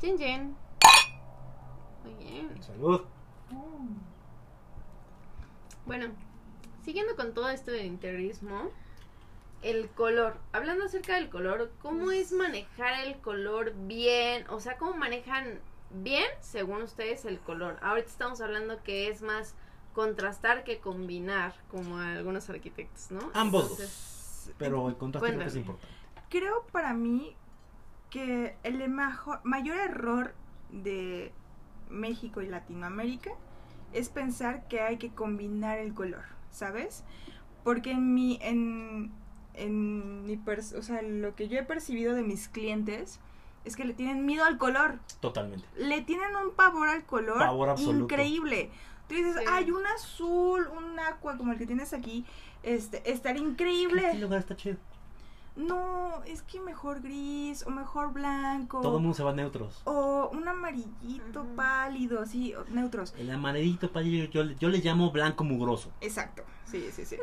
Jen Jen. Muy bien. Salud. Bueno, siguiendo con todo esto del interiorismo, el color. Hablando acerca del color, ¿cómo es manejar el color bien? O sea, ¿cómo manejan bien, según ustedes, el color? Ahorita estamos hablando que es más contrastar que combinar, como algunos arquitectos, ¿no? Ambos. Entonces, Pero el contraste creo que es importante. Creo para mí que el majo- mayor error de México y Latinoamérica es pensar que hay que combinar el color, ¿sabes? Porque en mi, en, en mi, pers- o sea, lo que yo he percibido de mis clientes es que le tienen miedo al color, Totalmente. le tienen un pavor al color Pavor absoluto. increíble. Tú dices, Sí. hay un azul, un aqua como el que tienes aquí, este, estaría increíble. Este lugar está chido. No, es que mejor gris o mejor blanco. Todo el mundo se va neutros. O un amarillito pálido, así, o- neutros. El amarillito, pálido, yo, yo le llamo blanco mugroso. Exacto, sí, sí, sí.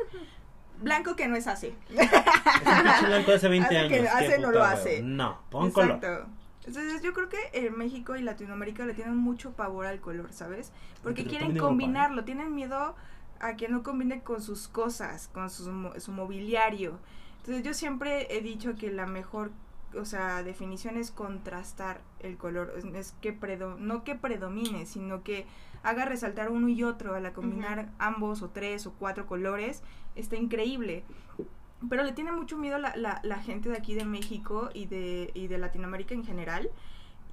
Blanco que no es así. Es blanco de hace 20 Hace años. que hace, no lo hace. No, pon color. Exacto. Entonces yo creo que eh, México y Latinoamérica le tienen mucho pavor al color, ¿sabes? Porque Pero quieren ¿eh? combinarlo, tienen miedo a que no combine con sus cosas, con sus mo- su mobiliario. Entonces yo siempre he dicho que la mejor, o sea, definición es contrastar el color, es, es que predo- no que predomine, sino que haga resaltar uno y otro al combinar ambos o tres o cuatro colores, está increíble. Pero le tiene mucho miedo la, la, la gente de aquí de México y de, y de Latinoamérica en general.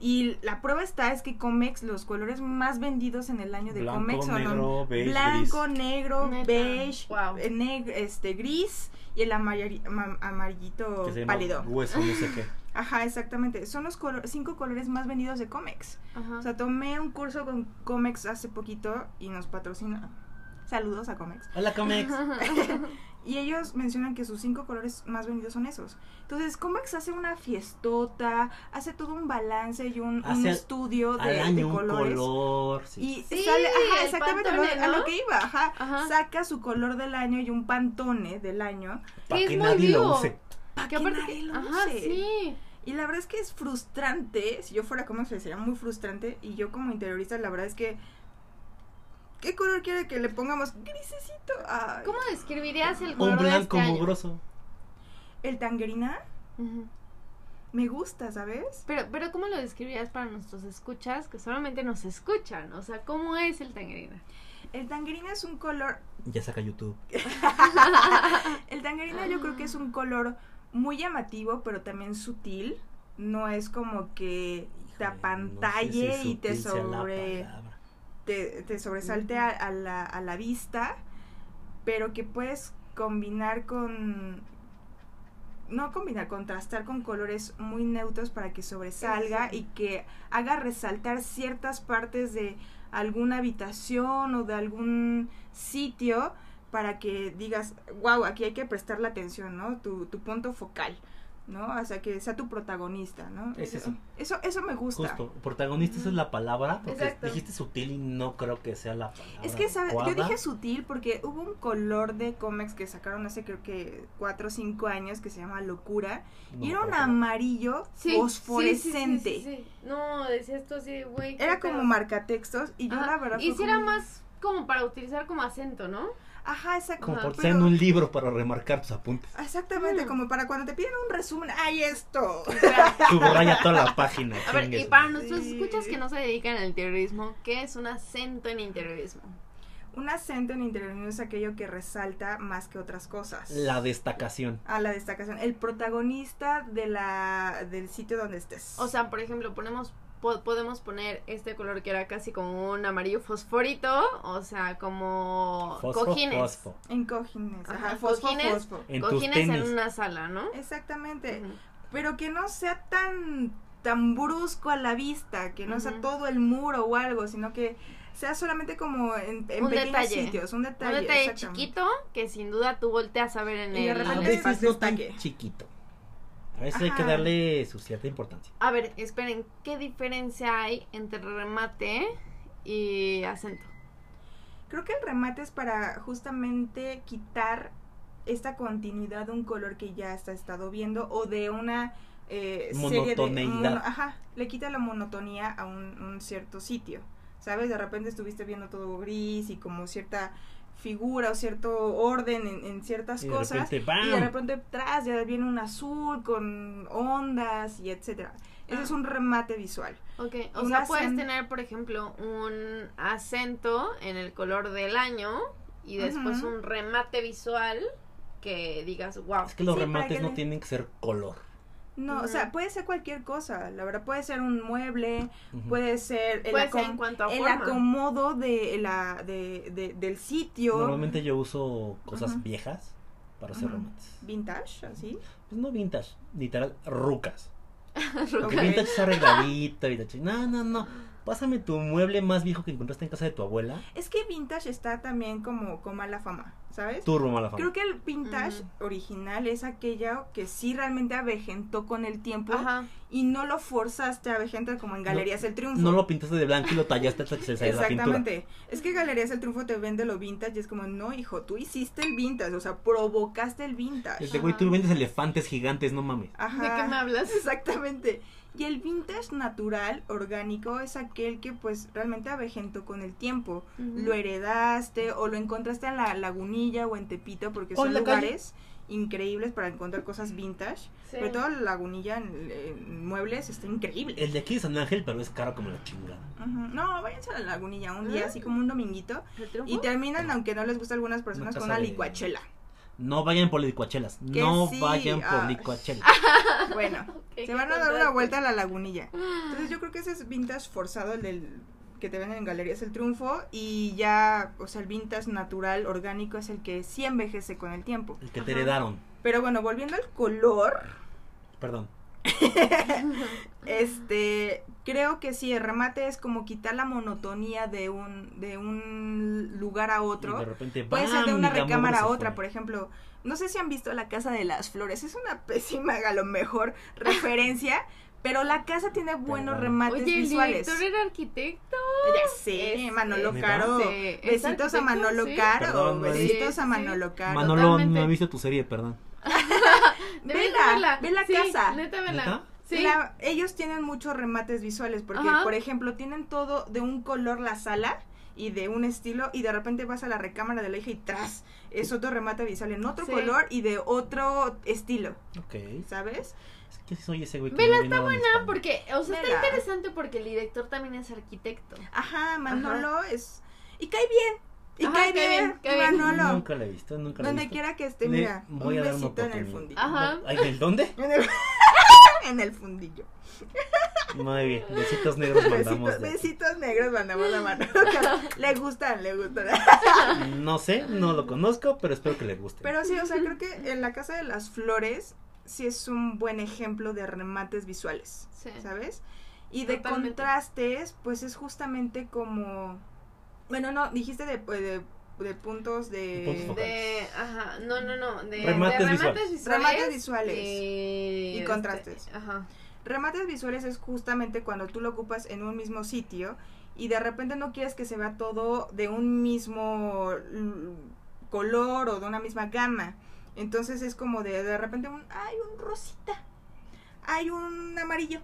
Y la prueba está es que Comex, los colores más vendidos en el año de Blanco, Comex son negro, beige, blanco, gris. negro, Neta, beige, eh, neg- este gris y el amari- ama- amarillito Que se llama pálido. hueso, no sé qué. Ajá, exactamente. Son los colo- cinco colores más vendidos de Comex. Ajá. O sea, tomé un curso con Comex hace poquito y nos patrocina. Saludos a Comex. Hola, Comex. Y ellos mencionan que sus cinco colores más vendidos son esos. Entonces, Comex hace una fiestota, hace todo un balance y un, estudio de, Al de año un colores. color. Sí. Y Sí, sale, ajá, el exactamente a lo, que iba, ajá. Ajá. Saca su color del año y un pantone del año. Para es que muy nadie vivo. lo use. Para Que que aparte nadie que- lo Ajá, use. sí. Y la verdad es que es frustrante. Si yo fuera Comex, sería muy frustrante. Y yo, como interiorista, la verdad es que. ¿Qué color quiere que le pongamos? Grisecito. Ay. ¿Cómo describirías el color Un de blanco este año? mugroso. El tangerina me gusta, ¿sabes? Pero, pero ¿cómo lo describirías para nuestros escuchas que solamente nos escuchan? O sea, ¿cómo es el tangerina? El tangerina es un color. Ya saca YouTube. El tangerina yo creo que es un color muy llamativo, pero también sutil. No es como que te apantalle no sé si y te sutil sea la sobre. Te, te sobresalte a, a la, a la vista, pero que puedes combinar con no combinar, contrastar con colores muy neutros para que sobresalga y que haga resaltar ciertas partes de alguna habitación o de algún sitio para que digas, wow, aquí hay que prestarle atención, ¿no? Tu, tu punto focal, ¿no? O sea, que sea tu protagonista, ¿no? Es eso. Eso, eso me gusta. Justo. Protagonista esa es la palabra. Porque Exacto. dijiste sutil y no creo que sea la palabra. Es que, ¿sabes? Yo dije sutil porque hubo un color de cómics que sacaron hace creo que 4 o 5 años que se llama Locura. No, y era un amarillo Sí, fosforescente. sí, sí, sí, sí. No, decía esto así, güey. Era como marcatextos y yo Ajá. la verdad... Y si era más como para utilizar como acento, ¿no? Ajá, exacto. Como por pero- un libro para remarcar tus apuntes. Exactamente, Mm. como para cuando te piden un resumen, ¡ay esto! Subraya toda la página. A ver, y para nuestros Sí. escuchas que no se dedican al interiorismo, ¿qué es un acento en interiorismo? Un acento en interiorismo es aquello que resalta más que otras cosas. La destacación. A la destacación. El protagonista de la, del sitio donde estés. O sea, por ejemplo, ponemos po- podemos poner este color que era casi como un amarillo fosforito, o sea, como Fosfo, cojines. fosfo. en cojines. Ajá, Ajá, fosfo, cojines. fosfo. En tus Cojines en una sala, ¿no? Exactamente. Pero que no sea tan tan brusco a la vista, que no sea todo el muro o algo, sino que sea solamente como en, en Un pequeños detalle. sitios, un Un detalle. detalle exactamente. chiquito que sin duda tú volteas a ver en Y de el... A repente veces no tan chiquito. A veces hay que darle su cierta importancia. A ver, esperen, ¿qué diferencia hay entre remate y acento? Creo que el remate es para justamente quitar esta continuidad de un color que ya está estado viendo o de una eh, serie de mono- ajá, le quita la monotonía a un, un cierto sitio, ¿sabes? De repente estuviste viendo todo gris y como cierta figura o cierto orden en, en ciertas Y de cosas repente, ¡bam! y de repente atrás ya viene un azul con ondas y etcétera. Ese Ah. es un remate visual. Ok, o Un sea, puedes tener, por ejemplo, un acento en el color del año y después un remate visual que digas, wow. Es que los Sí, remates que no le- tienen que ser color. No, o sea, puede ser cualquier cosa, la verdad, puede ser un mueble, puede ser el, Puede ser acom- en cuanto a el forma. acomodo de la, de, de- del sitio. Normalmente yo uso cosas viejas para hacer remates. Vintage, así. Pues no vintage, literal, rucas. Ok. Que vintage es arregladito, vintage. No, no, no. Pásame tu mueble más viejo que encontraste en casa de tu abuela. Es que vintage está también como con mala fama, ¿sabes? Turbo mala fama. Creo que el vintage original es aquella que sí realmente avejentó con el tiempo Ajá. y no lo forzaste a avejentar como en Galerías El Triunfo. No lo pintaste de blanco y lo tallaste hasta que se saliera la pintura. Exactamente. Es que Galerías El Triunfo te vende lo vintage y es como, no, hijo, tú hiciste el vintage, o sea, provocaste el vintage. Este güey, tú vendes elefantes gigantes, no mames. Ajá. ¿De qué me hablas? Exactamente. Y el vintage natural, orgánico, es aquel que pues realmente avejentó con el tiempo. Lo heredaste o lo encontraste en la lagunilla o en Tepito porque O son calle. lugares increíbles para encontrar cosas vintage. Sí. Sobre todo la lagunilla en, en muebles está increíble. El de aquí es San Ángel, pero es caro como la chingada. No, váyanse a la lagunilla un día, ¿Ah? así como un dominguito. Y terminan, aunque no les gusta a algunas personas, Una con una de- licuachela. No vayan por licuachelas. Que No sí, vayan por ah. licuachelas. Bueno, se van a dar una vuelta a la lagunilla. Entonces yo creo que ese es vintage forzado, el del que te venden en Galerías El Triunfo. Y ya, o sea, el vintage natural, orgánico, es el que sí envejece con el tiempo. El que te heredaron. Pero bueno, volviendo al color, Perdón. este, creo que sí, el remate es como quitar la monotonía de un, de un lugar a Y de otro. repente, Puede ser de una recámara a otra, por ejemplo. No sé si han visto la Casa de las Flores. Es una pésima, a lo mejor, referencia. Pero la casa tiene buenos Perdón. remates Oye, el visuales. director era arquitecto. Ya sé, Manolo ¿Neta? Caro. Besitos a Manolo sí. Caro. Besitos a Manolo sí. Caro. Manolo, Totalmente. no he visto tu serie, perdón. Vela, ve la Sí, casa. Neta, vela. ¿Neta? Sí. La- ellos tienen muchos remates visuales porque, Ajá. por ejemplo, tienen todo de un color la sala y de un estilo y de repente vas a la recámara de la hija y tras es otro remate visual en otro Sí. color y de otro estilo, Ok. ¿sabes? Es que soy ese güey que Vela, no está buena porque, o sea, está interesante porque el director también es arquitecto. Ajá, Manolo es y cae bien. Y Ajá, bien, cae bien. Manolo. Nunca la he visto, nunca la he Donde visto. quiera que esté, Le mira, voy un a dar una besito en el fundillo. Ajá. ¿en dónde? En el, en el fundillo. Muy bien. Besitos negros mandamos. Besitos, de- besitos negros mandamos a Manolo. le gustan, le gustan. No sé, no lo conozco, pero espero que le guste. Pero sí, o sea, creo que en la Casa de las Flores sí es un buen ejemplo de remates visuales, Sí. ¿sabes? Y de contrastes, pues es justamente como... Bueno, no, dijiste de, pues, de, de puntos de... Puntos. De, ajá, no, no, no, de Remates de visuales. visuales. Remates visuales. Y, Y contrastes. este, ajá. Remates visuales es justamente cuando tú lo ocupas en un mismo sitio y de repente no quieres que se vea todo de un mismo color o de una misma gama. Entonces es como de de repente un hay un rosita, hay un amarillo,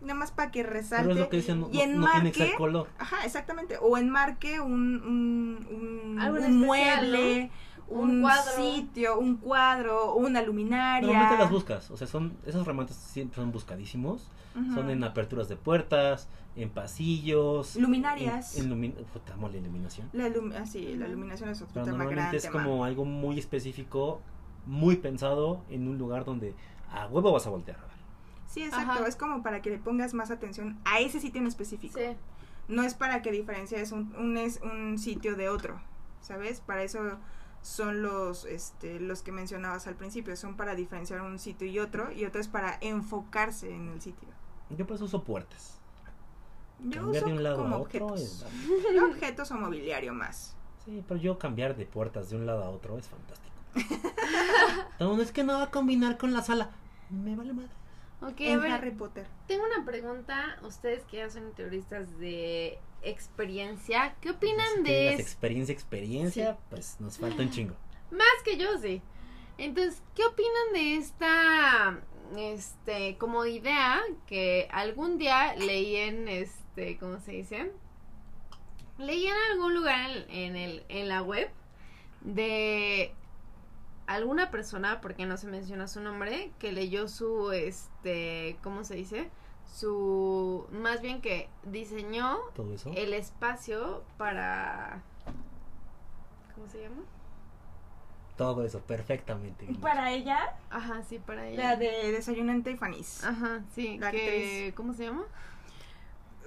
nada más para que Pero es resalte. lo que dicen, no, y no- no tiene que ser enmarque- color. Ajá, exactamente. O enmarque un, un, un, mueble, Un un, cuadro. sitio, un cuadro, una luminaria. Normalmente las buscas, o sea, son esos remates siempre son buscadísimos. Son en aperturas de puertas, en pasillos. Luminarias. En, en lumi- puta, mole, iluminación. La, ilum- ah, sí, la iluminación es otro Pero tema normalmente es como algo muy específico, muy pensado en un lugar donde a huevo vas a voltear a ver. Sí, exacto. Ajá. Es como para que le pongas más atención a ese sitio en específico. Sí. No es para que diferencies un, un, es- un sitio de otro, ¿sabes? Para eso son los, este, los que mencionabas al principio. Son para diferenciar un sitio y otro. Y otro es para enfocarse en el sitio. Yo por eso uso puertas. Yo Cambiar uso de un lado como a otro objetos. es- No objetos o mobiliario más. Sí, pero yo cambiar de puertas de un lado a otro es fantástico. no, es que no va a combinar con la sala. Me vale madre. Ok, a en ver, Harry Potter. tengo una pregunta. Ustedes que ya son teoristas de experiencia, ¿qué opinan Pues de es- experiencia, experiencia, pues nos falta un chingo. Más que yo sí. Entonces, ¿qué opinan de esta este, como idea que algún día leí en, este, ¿cómo se dice? Leí en algún lugar en, en el, en la web de alguna persona, porque no se menciona su nombre, que leyó su, este, ¿cómo se dice? Su, más bien que diseñó Todo eso. el espacio para, ¿cómo se llama? Todo eso, perfectamente. bien Para ella, Ajá, sí, para ella. la de Desayuno en Tiffany's. Ajá, sí, La que, ¿cómo se llama?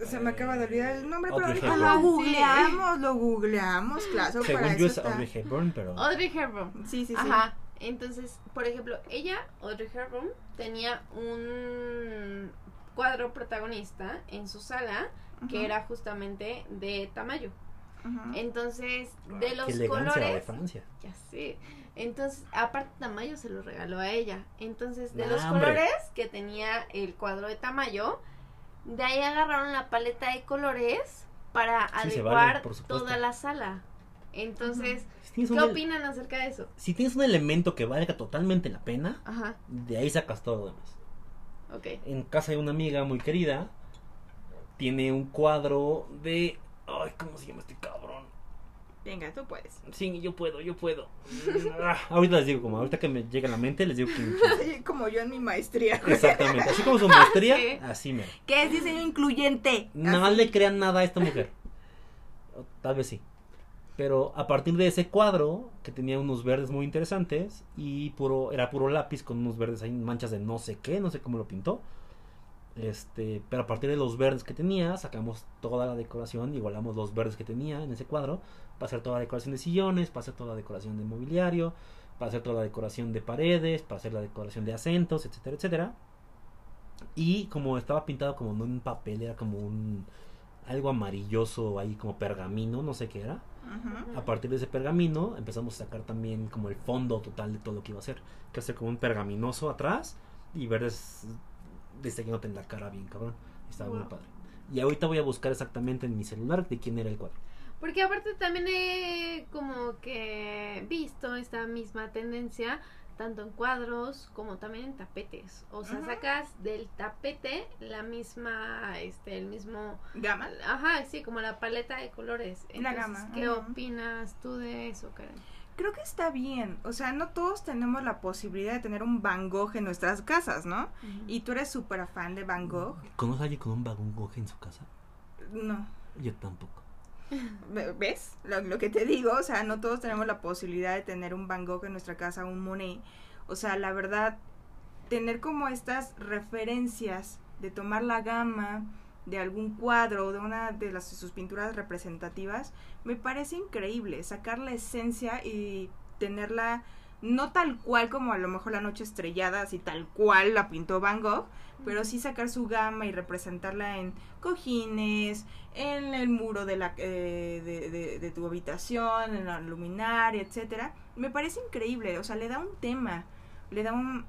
Se me acaba de olvidar el nombre, pero Audrey ahorita Hepburn. lo googleamos, lo googleamos, claro, Según para yo eso es está. Audrey Hepburn, pero... Audrey Hepburn. Sí, sí, sí. Ajá. Entonces, por ejemplo, ella, Audrey Hepburn, tenía un cuadro protagonista en su sala que era justamente de Tamayo. Entonces, de Qué los de colores, Francia. ya sé. Entonces, aparte Tamayo se lo regaló a ella. Entonces, de los hombre. colores que tenía el cuadro de Tamayo, de ahí agarraron la paleta de colores para Sí, adecuar vale, toda la sala. Entonces, Si ¿qué opinan acerca de eso? si tienes un elemento que valga totalmente la pena, Ajá, de ahí sacas todo lo demás. En casa de una amiga muy querida, tiene un cuadro de... Ay, ¿cómo se llama este cabrón? Venga, tú puedes. Sí, yo puedo, yo puedo. Ah, ahorita les digo, como ahorita que me llega a la mente, les digo que... Como yo en mi maestría. Exactamente, así como su maestría, Sí. así me. ¿Qué es diseño incluyente? No Así. le crean nada a esta mujer. Tal vez sí. Pero a partir de ese cuadro, que tenía unos verdes muy interesantes, y puro, era puro lápiz con unos verdes ahí, manchas de no sé qué, no sé cómo lo pintó. Este, pero a partir de los verdes que tenía, sacamos toda la decoración, igualamos los verdes que tenía en ese cuadro, para hacer toda la decoración de sillones, para hacer toda la decoración de mobiliario, para hacer toda la decoración de paredes, para hacer la decoración de acentos, etcétera, etcétera. Y como estaba pintado como en papel, era como un algo amarilloso ahí como pergamino, no sé qué era. A partir de ese pergamino empezamos a sacar también como el fondo total de todo lo que iba a ser. Que hace como un pergaminoso atrás y verdes diseñándote en la cara bien cabrón. Estaba muy Wow. padre. Y ahorita voy a buscar exactamente en mi celular de quién era el cuadro. Porque aparte también he como que visto esta misma tendencia tanto en cuadros como también en tapetes. O sea, sacas del tapete la misma, este, el mismo, Gama. ajá, sí, como la paleta de colores. La Entonces, gama, ¿Qué opinas tú de eso, Karen? Creo que está bien. O sea, no todos tenemos la posibilidad de tener un Van Gogh en nuestras casas, ¿no? Y tú eres súper fan de Van Gogh. ¿Conoces a alguien con un vagón Gogh en su casa? No. Yo tampoco. Ve- ¿Ves? Lo, que te digo, o sea, no todos tenemos la posibilidad de tener un Van Gogh en nuestra casa, un Monet. O sea, la verdad, tener como estas referencias de tomar la gama de algún cuadro, de una de las, sus pinturas representativas, me parece increíble. Sacar la esencia y tenerla no tal cual como a lo mejor la noche estrellada, así tal cual la pintó Van Gogh, pero sí sacar su gama y representarla en cojines, en el muro de, la, eh, de, de- de tu habitación, en la luminaria, etcétera. Me parece increíble, o sea, le da un tema, le da un,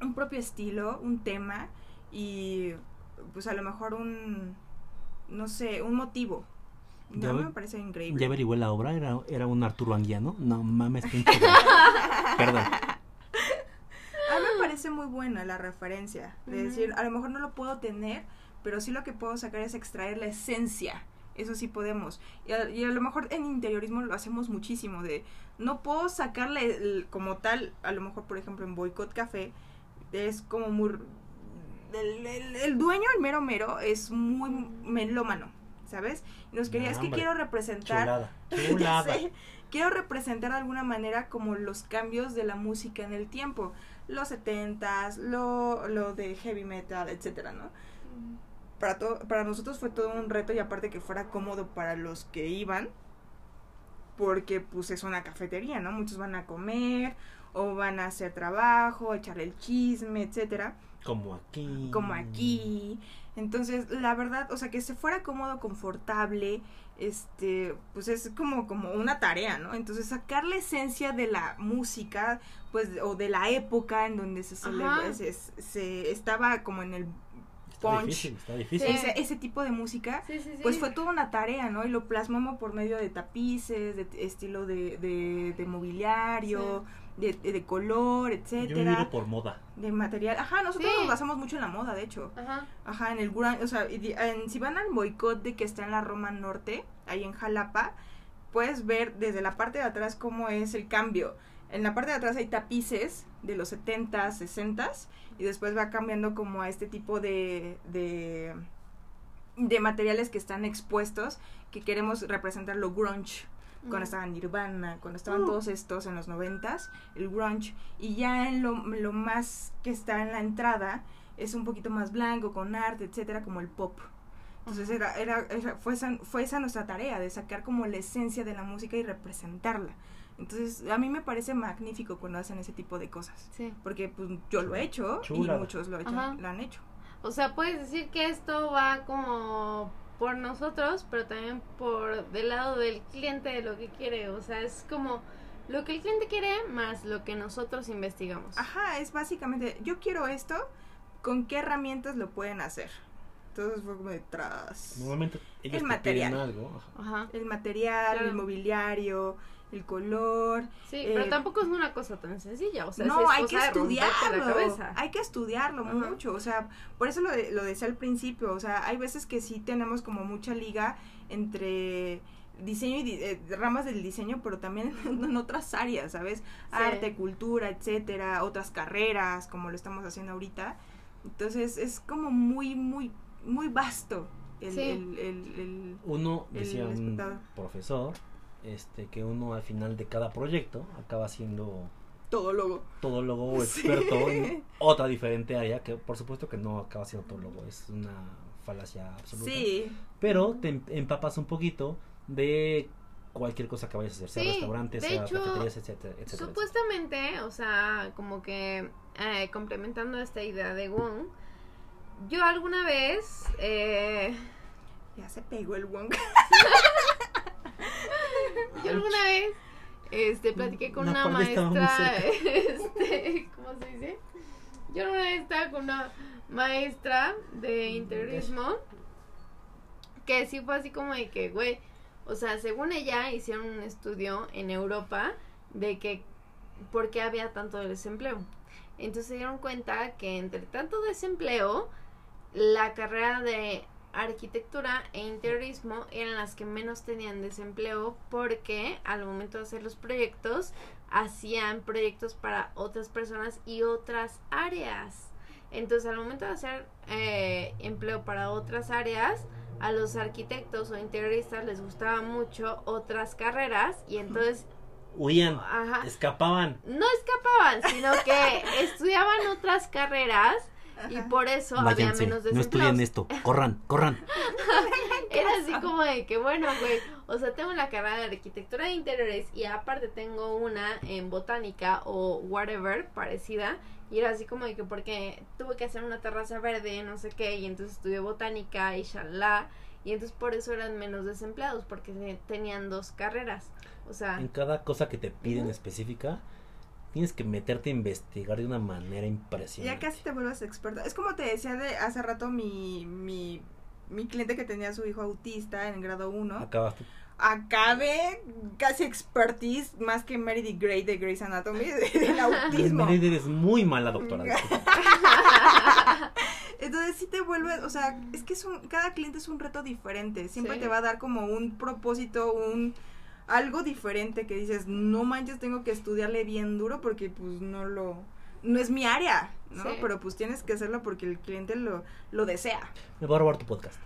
un propio estilo, un tema y pues a lo mejor un, no sé, un motivo. Ya No, me parece increíble. ¿Ya averigué la obra? ¿Era, era un Arturo Anguiano? No mames, pinche. Perdón. A mí me parece muy buena la referencia. De decir, a lo mejor no lo puedo tener, pero sí lo que puedo sacar es extraer la esencia. Eso sí podemos. Y a, y a lo mejor en interiorismo lo hacemos muchísimo. De no puedo sacarle el- como tal, a lo mejor, por ejemplo, en Boycott Café, es como muy. El, el- el dueño, el mero mero, es muy melómano, ¿sabes? Y nos quería, No, es que quiero representar. Chulada. Sé. Quiero representar de alguna manera como los cambios de la música en el tiempo. Los setentas, lo, lo de heavy metal, etcétera, ¿no? Para, to- para nosotros fue todo un reto y aparte que fuera cómodo para los que iban. Porque pues es una cafetería, ¿no? Muchos van a comer o van a hacer trabajo, echar el chisme, etcétera Como aquí. como aquí. Entonces, la verdad, o sea, que se fuera cómodo, confortable, este, pues es como, como una tarea, ¿no? Entonces, sacar la esencia de la música, pues, o de la época en donde se, celebra- se, se estaba como en el Está punch. difícil, está difícil. Sí. ese, ese tipo de música, Sí, sí, sí. pues fue toda una tarea, ¿no? Y lo plasmamos por medio de tapices, de t- estilo de, de, de mobiliario, de, de color, Yo etcétera, miro por moda. de material. Ajá, nosotros Sí. nos basamos mucho en la moda, de hecho. Ajá. Ajá, en el grunge, o sea, en- si van al boicot de que está en la Roma Norte, ahí en Jalapa, puedes ver desde la parte de atrás cómo es el cambio. En la parte de atrás hay tapices de los 70s, 60s, y después va cambiando como a este tipo de, de, de materiales que están expuestos, que queremos representar lo grunge. Cuando Mm. estaba Nirvana, cuando estaban Mm. todos estos en los noventas, el grunge, y ya en lo, lo más que está en la entrada es un poquito más blanco, con arte, etcétera, como el pop. Entonces era, era, era- fue, esa, fue esa nuestra tarea, de sacar como la esencia de la música y representarla. Entonces a mí me parece magnífico cuando hacen ese tipo de cosas. Sí. Porque pues, yo lo he hecho y muchos lo, he hecho- Ajá. lo han hecho. O sea, puedes decir que esto va como por nosotros, pero también por del lado del cliente de lo que quiere. O sea, es como lo que el cliente quiere más lo que nosotros investigamos. Ajá, es básicamente, yo quiero esto, ¿con qué herramientas lo pueden hacer? Entonces fue como detrás. Normalmente ellos El te piden material. algo. ajá. Ajá. El material, Claro. el mobiliario, el color. Sí, Eh, pero tampoco es una cosa tan sencilla. O sea, no, es hay que cosa estudiarlo. la cabeza. Hay que estudiarlo Ajá. mucho. O sea, por eso lo, de- lo decía al principio. O sea, hay veces que sí tenemos como mucha liga entre diseño y di- eh, ramas del diseño, pero también en otras áreas, ¿sabes? Arte, cultura, etcétera, otras carreras, como lo estamos haciendo ahorita. Entonces es como muy, muy, muy vasto el, Sí. el- el- el- Uno, El decía un profesor, este, que uno al final de cada proyecto acaba siendo todólogo. todólogo o Sí. experto en otra diferente área, que por supuesto que no acaba siendo todólogo, es una falacia absoluta. Sí, Pero te em- empapas un poquito de cualquier cosa que vayas a hacer, sea Sí, restaurantes, de sea hecho, cafeterías, etcétera, etcétera. Supuestamente, o sea, como que eh, complementando esta idea de Wong, yo alguna vez, eh, ya se pegó el Wong. yo alguna vez, este, platiqué con Una maestra, este, ¿cómo se dice? Yo alguna vez estaba con una maestra de interiorismo que sí fue así como de que, güey, o sea, según ella hicieron un estudio en Europa de que por qué había tanto desempleo. Entonces se dieron cuenta que entre tanto desempleo, la carrera de arquitectura e interiorismo eran las que menos tenían desempleo porque al momento de hacer los proyectos hacían proyectos para otras personas y otras áreas. Entonces al momento de hacer eh, empleo para otras áreas, a los arquitectos o interioristas les gustaba mucho otras carreras y entonces, Huían, ajá, escapaban. no escapaban, sino que estudiaban otras carreras y por eso había menos no desempleos. estudien esto, corran, corran. Era así como de que, bueno, güey, o sea, tengo la carrera de arquitectura de interiores y aparte tengo una en botánica o whatever parecida. Y era así como de que porque tuve que hacer una terraza verde, no sé qué, y entonces estudié botánica y shalá. Y entonces por eso eran menos desempleados, porque te- tenían dos carreras. O sea, En cada cosa que te piden específica, tienes que meterte a investigar de una manera impresionante. Ya casi te vuelves experta. Es como te decía de hace rato mi, mi, mi cliente que tenía a su hijo autista en grado 1. Acabaste. Acabé casi expertise más que Meredith Grey de Grey's Anatomy del autismo. Meredith, eres muy mala doctora. Entonces sí te vuelves, o sea, es que es un, cada cliente es un reto diferente. Siempre Sí. te va a dar como un propósito, un algo diferente que dices, no manches, tengo que estudiarle bien duro porque pues no lo, no es mi área, ¿no? Sí. Pero pues tienes que hacerlo porque el cliente lo, lo desea. Me voy a robar tu podcast.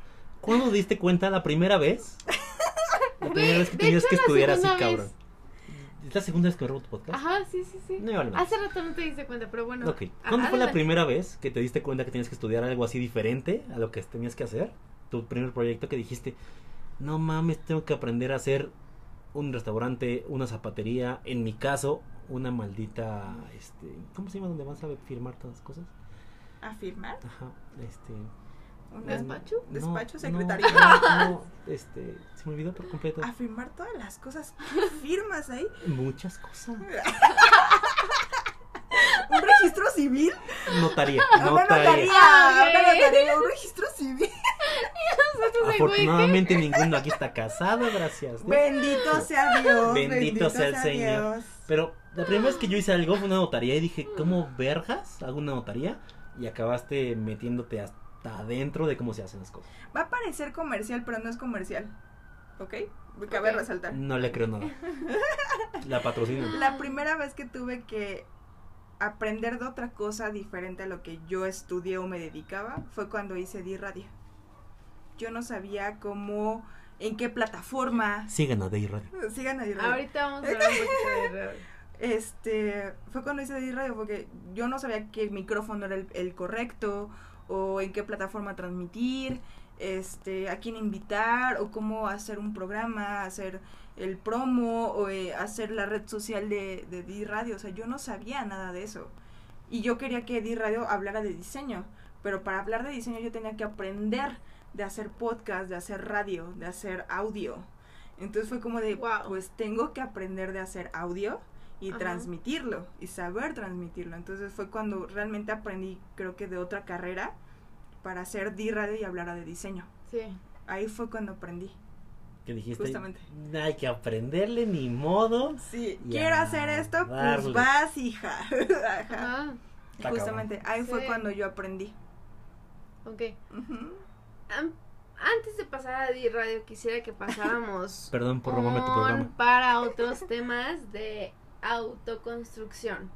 ¿Cuándo diste cuenta la primera vez? La primera vez que tenías hecho, que estudiar así, vez. cabrón. ¿Es la segunda vez que me robo tu podcast? ajá, sí, sí, sí. No vale. Hace rato no te diste cuenta, pero bueno. Ok. ¿Cuándo fue la adelante. primera vez que te diste cuenta que tenías que estudiar algo así diferente a lo que tenías que hacer? Tu primer proyecto que dijiste, no mames, tengo que aprender a hacer un restaurante, una zapatería, en mi caso, una maldita, este, ¿cómo se llama donde vas a firmar todas las cosas? Afirmar. Ajá, este... Un ¿Despacho? no, Despacho, secretaría. No, no, este, se me olvidó por completo. Afirmar todas las cosas que firmas ahí. Muchas cosas. Un registro civil. Notaría, Una notaría. Ah, Una ok. notaría, un registro civil. ¿qué? Afortunadamente ninguno aquí está casado, gracias. Bendito sea Dios. Bendito sea el Señor. Dios. Pero la primera vez que yo hice algo fue una notaría y dije, ¿cómo vergas hago una notaría? Y acabaste metiéndote hasta adentro de cómo se hacen las cosas. Va a parecer comercial, pero no es comercial. ¿Ok? Cabe resaltar. No le creo nada. La patrocinan. La primera vez que tuve que aprender de otra cosa diferente a lo que yo estudié o me dedicaba fue cuando hice D-Radio. Yo no sabía cómo, en qué plataforma. Sigan a Day Radio. Sigan a D-Radio. Ahorita vamos a hablar poquito de radio. Este, fue cuando hice D-Radio porque yo no sabía qué micrófono era el, el correcto o en qué plataforma transmitir, este, a quién invitar o cómo hacer un programa, hacer el promo o eh, hacer la red social de, de D-Radio. O sea, yo no sabía nada de eso. Y yo quería que D-Radio hablara de diseño, pero para hablar de diseño yo tenía que aprender de hacer podcast, de hacer radio, de hacer audio. Entonces fue como de, Wow. pues tengo que aprender de hacer audio y Ajá. transmitirlo y saber transmitirlo. Entonces fue cuando realmente aprendí, creo que de otra carrera, para hacer D-Radio y hablar de diseño. Sí. Ahí fue cuando aprendí. Que dijiste, Justamente. hay que aprenderle ni modo. Sí, quiero hacer esto, darle. pues vas, hija. Ajá. Justamente, ahí fue cuando yo aprendí. Ok. Antes de pasar a D Radio, quisiera que pasáramos Perdón por robarme tu programa. para otros temas de autoconstrucción.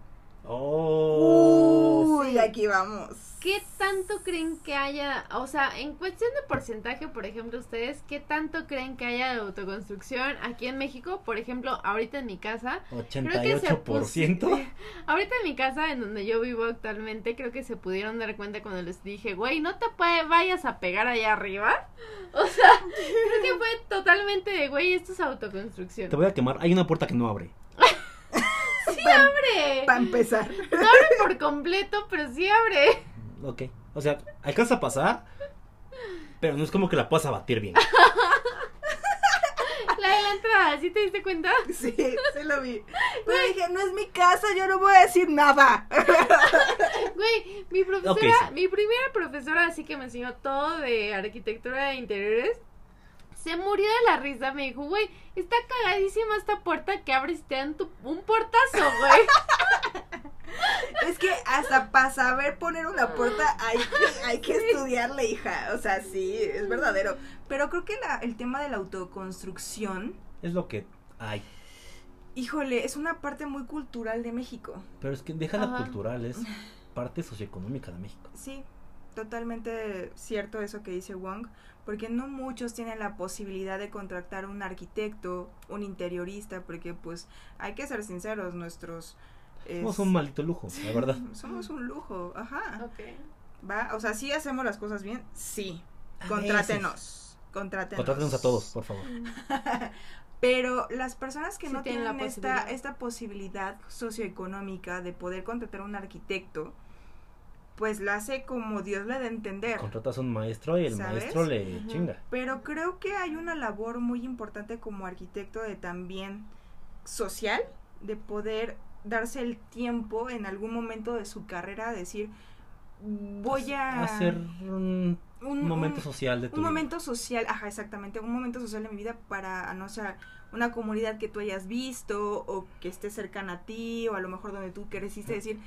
Oh. Uy, sí. aquí vamos. ¿Qué tanto creen que haya, o sea, en cuestión de porcentaje, por ejemplo, ustedes, qué tanto creen que haya de autoconstrucción aquí en México? Por ejemplo, ahorita en mi casa, creo que se 88%. pusi- Ahorita en mi casa, en donde yo vivo actualmente, creo que se pudieron dar cuenta cuando les dije, güey, no te puede, vayas a pegar allá arriba. O sea, creo que fue totalmente de, güey, esto es autoconstrucción. Te voy a quemar. Hay una puerta que no abre. ¡Sí abre! Para empezar. No abre por completo, pero sí abre. Ok. O sea, alcanza a pasar. Pero no es como que la puedas abatir bien. La de la entrada, ¿sí te diste cuenta? Sí, sí lo vi. Pero dije, no es mi casa, yo no voy a decir nada. Güey, mi profesora, sí. mi primera profesora, así que me enseñó todo de arquitectura de interiores, se murió de la risa. Me dijo, güey, está cagadísima esta puerta que abres y te dan tu- un portazo, güey. Es que hasta para saber poner una puerta hay que, hay que estudiarle, hija. O sea, sí, es verdadero. Pero creo que la- el tema de la autoconstrucción, Es lo que hay. híjole, es una parte muy cultural de México. Pero es que deja la cultural. Es parte socioeconómica de México. Sí, totalmente cierto eso que dice Wong, porque no muchos tienen la posibilidad de contratar un arquitecto, un interiorista, porque pues hay que ser sinceros, nuestros... Somos un maldito lujo, la verdad. Somos un lujo, ajá. Ok. ¿Va? O sea, sí hacemos las cosas bien, sí. A Contrátenos. Contrátenos. Contrátenos a todos, por favor. Pero las personas que Sí no tienen tienen, la esta, posibilidad. esta posibilidad socioeconómica de poder contratar un arquitecto, pues la hace como Dios le da a entender. Contratas a un maestro y el ¿Sabes? maestro le chinga. Pero creo que hay una labor muy importante como arquitecto de también social, de poder darse el tiempo en algún momento de su carrera, decir, voy a... Hacer un un- momento un- social de tu un vida. momento social, ajá, exactamente, un momento social de mi vida para, no sé, una comunidad que tú hayas visto o que esté cercana a ti o a lo mejor donde tú creciste, decir,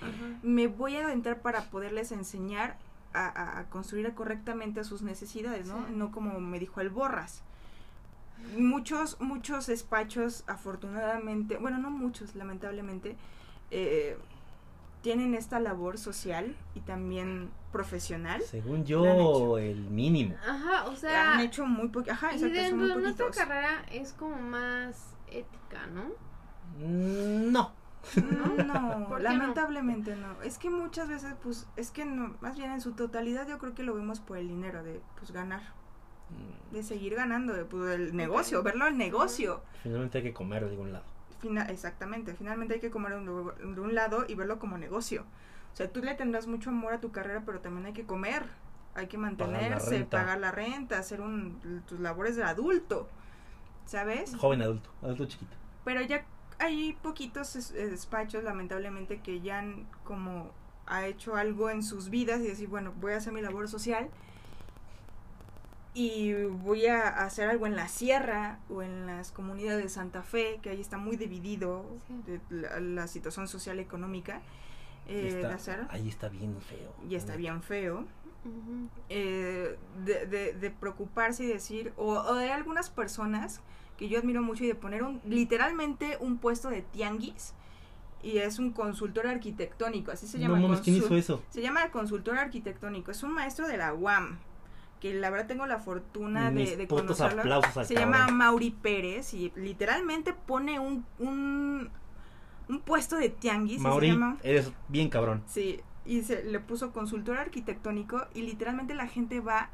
me voy a aventar para poderles enseñar a, a- a construir correctamente sus necesidades, ¿no? Sí. No como me dijo el Borras. Muchos, muchos despachos, afortunadamente, bueno, no muchos, lamentablemente, eh, tienen esta labor social y también profesional. Según yo, el mínimo. Ajá, o sea, han hecho muy poquito, ajá, y exacto, son dentro de nuestra carrera es como más ética, ¿no? Mm, No. Mm, No, ¿Por qué lamentablemente no? Es que muchas veces, pues, es que no, más bien en su totalidad yo creo que lo vemos por el dinero, de, pues, ganar, de seguir ganando, de, pues, el negocio, verlo el negocio. Finalmente hay que comer de algún lado. Fina- exactamente, finalmente hay que comer de un, de un lado y verlo como negocio. O sea, tú le tendrás mucho amor a tu carrera, pero también hay que comer, hay que mantenerse, renta. pagar la renta, hacer un, tus labores de adulto, ¿sabes? Joven adulto, adulto chiquito. Pero ya hay poquitos es- despachos, lamentablemente, que ya han como ha hecho algo en sus vidas y decir, bueno, voy a hacer mi labor social. Y voy a hacer algo en la sierra o en las comunidades de Santa Fe, que ahí está muy dividido Sí. de la, la situación social económica. Y eh, está- de hacer, ahí está bien feo. y está bien feo. Eh, de, de- de preocuparse y decir, o, o de algunas personas que yo admiro mucho y de poner un, literalmente un puesto de tianguis y es un consultor arquitectónico, así se llama. No mames, ¿quién hizo eso? Se llama consultor arquitectónico, es un maestro de la UAM, que la verdad tengo la fortuna Mis de, de conocerlo. aplausos al Se cabrón. llama Mauri Pérez y literalmente pone un, un, un puesto de tianguis. se Mauri, llama- eres bien cabrón. Sí, y se le puso consultor arquitectónico y literalmente la gente va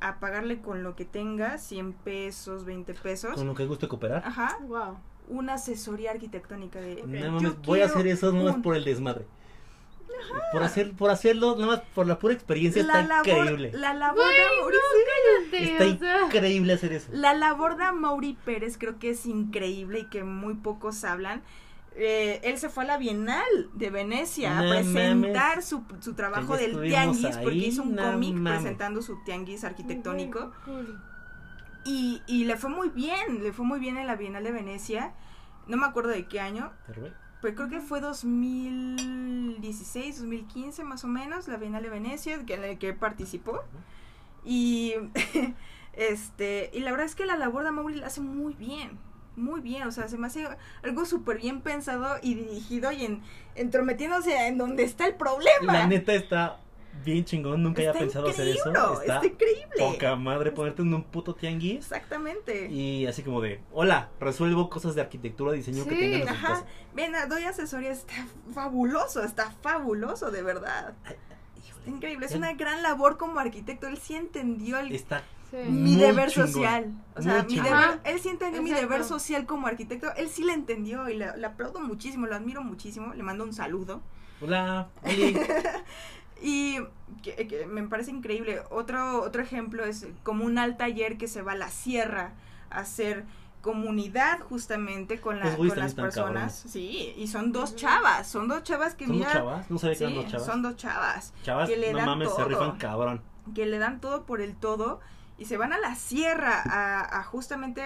a pagarle con lo que tenga, 100 pesos, 20 pesos. Con lo que guste cooperar. Ajá, Wow. una asesoría arquitectónica de... No yo mames, voy a hacer eso nomás un- por el desmadre. Por hacer, por hacerlo, nada más por la pura experiencia la está labor, increíble. la labor de Güey, Mauri, Cállate, Está o sea. increíble hacer eso. la labor de Mauri Pérez creo que es increíble y que muy pocos hablan. Eh, él se fue a la Bienal de Venecia No a presentar mames. su, su trabajo del tianguis, porque ahí, hizo un no cómic mames. presentando su tianguis arquitectónico. Y, y le fue muy bien, le fue muy bien en la Bienal de Venecia. No me acuerdo de qué año, pero creo que fue 2016, 2015 más o menos, la Bienal de Venecia, en la que participó. Y este y la verdad es que la labor de Mauri la hace muy bien, muy bien, o sea, se me hace algo súper bien pensado y dirigido y en, entrometiéndose en donde está el problema. La neta está bien chingón, nunca está había pensado hacer eso. Está está increíble. poca madre ponerte en un puto tianguis. Exactamente. Y así como de, hola, resuelvo cosas de arquitectura, diseño que tengan en su Ajá, casa. ven, doy asesoría, está fabuloso, está fabuloso, de verdad. Híjole, Está increíble, es una gran labor como arquitecto, él sí entendió el, Está Sí. mi muy deber chingón, social. O sea, mi deber, él sí entendió mi deber social como arquitecto, él sí le entendió y le, le aplaudo muchísimo, lo admiro muchísimo, le mando un saludo. Hola, Oli. Y que, que me parece increíble. Otro, otro ejemplo es como un al taller que se va a la sierra a hacer comunidad justamente con, la, con las personas. cabrones. Sí, y son dos chavas, son dos chavas que ¿Son dos chavas? No sabía que sí, eran dos chavas. son dos chavas Chavas, que le no dan mames, se todo. rifan cabrón. que le dan todo por el todo y se van a la sierra a, a justamente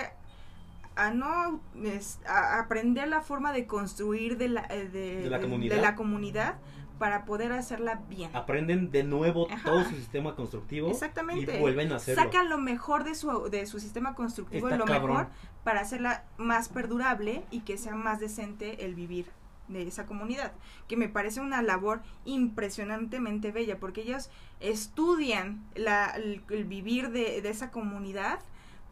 a no es- a aprender la forma de construir de la, eh, de, De la comunidad. de la comunidad para poder hacerla bien. Aprenden de nuevo Ajá. todo su sistema constructivo. Exactamente. Y vuelven a hacerlo. Sacan lo mejor de su, de su sistema constructivo Está lo cabrón. mejor para hacerla más perdurable y que sea más decente el vivir de esa comunidad, que me parece una labor impresionantemente bella, porque ellos estudian la, el, el vivir de, de esa comunidad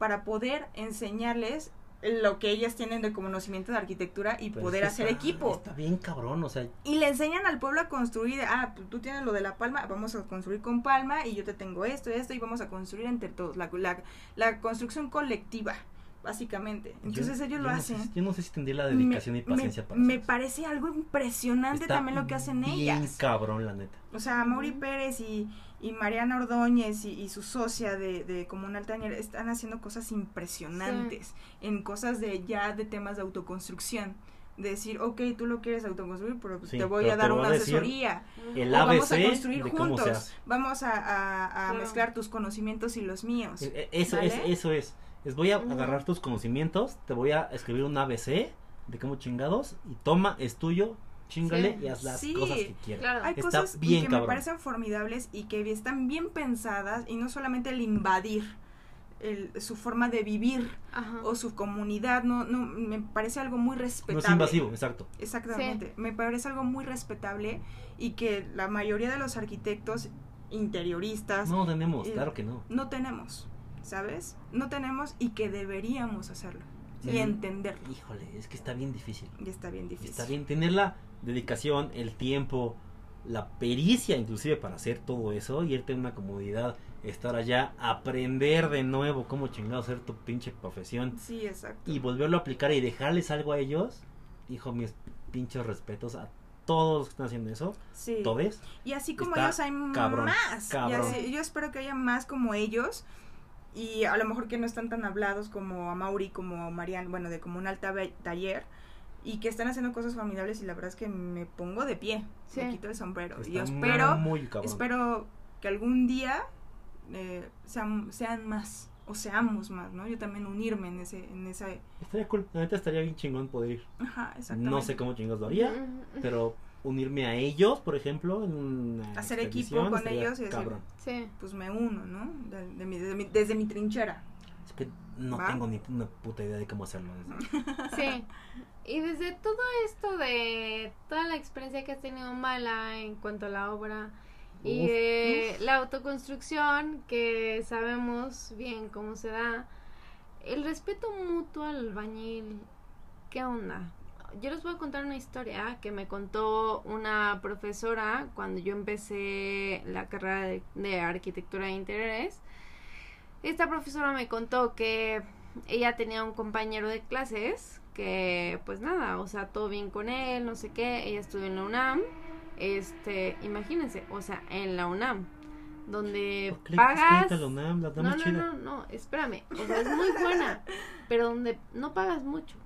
para poder enseñarles lo que ellas tienen de conocimiento de arquitectura y Pero poder es que hacer está- equipo. Está bien cabrón, o sea, Y le enseñan al pueblo a construir, ah, tú tienes lo de la palma, vamos a construir con palma y yo te tengo esto, esto y vamos a construir entre todos, la, la, la construcción colectiva, básicamente. Entonces yo- ellos yo lo no hacen. sé yo no sé si tendría la dedicación y paciencia me, para me eso. parece algo impresionante Está también lo que hacen bien ellas. cabrón, la neta. O sea, Mauri. Pérez y, y Mariana Ordóñez y, y su socia de, de Comunal Tañer están haciendo cosas impresionantes en cosas de ya de temas de autoconstrucción. De decir, ok, tú lo quieres autoconstruir, pero pues Sí, te voy pero a dar a una asesoría. El O vamos a ABC construir juntos. Vamos a, a- a Claro. mezclar tus conocimientos y los míos. E- e- Eso ¿Vale? es, eso es. Es voy a agarrar tus conocimientos, te voy a escribir un ABC de cómo chingados y toma, es tuyo, chingale Sí. y haz las Sí, cosas que quieras. Claro. Hay Está cosas bien que cabrón. me parecen formidables y que están bien pensadas y no solamente el invadir el- su forma de vivir Ajá. o su comunidad, no, no, me parece algo muy No respetable. es invasivo, exacto. Exactamente, me parece algo muy respetable y que la mayoría de los arquitectos interioristas No tenemos, eh, claro que no. no tenemos, ¿sabes? No tenemos y que deberíamos hacerlo y entenderlo. Híjole, es que está bien difícil. Y está bien difícil. Está bien tener la dedicación, el tiempo, la pericia inclusive para hacer todo eso, irte a una comodidad, estar allá, aprender de nuevo cómo chingado hacer tu pinche profesión Sí, exacto. y volverlo a aplicar y dejarles algo a ellos. Hijo, mis pinches respetos a todos los que están haciendo eso, sí. todos. Y así como ellos hay cabrón, más. Y así- yo espero que haya más como ellos. Y a lo mejor que no están tan hablados como a Mauri, como a Marian, bueno, de como un alta taller. Y que están haciendo cosas formidables y la verdad es que me pongo de pie. Sí. Me quito el sombrero. Y yo espero, muy espero que algún día eh, sean, sean más o seamos más, ¿no? Yo también unirme en ese, en esa, Estaría cool. La neta estaría bien chingón poder ir. ajá, exactamente. No sé cómo chingados lo haría, pero unirme a ellos, por ejemplo, en una Hacer equipo con ellos y decir- cabrón. Sí. Pues me uno, ¿no? De- de mi- desde, mi, desde mi trinchera. No ¿Va? tengo ni una puta idea de cómo hacerlo. Sí. Y desde todo esto de toda la experiencia que has tenido mala en cuanto a la obra y Uf. de la autoconstrucción, que sabemos bien cómo se da, el respeto mutuo al albañil, ¿qué onda? Yo les voy a contar una historia que me contó una profesora cuando yo empecé la carrera de, de arquitectura de interiores. Esta profesora me contó que ella tenía un compañero de clases que pues nada, o sea, todo bien con él, no sé qué, ella estudió en la UNAM, este, imagínense, o sea, en la UNAM, donde ¿Por qué le pagas... la UNAM? La No, no, chida. no, no, espérame, o sea, es muy buena, pero donde no pagas mucho,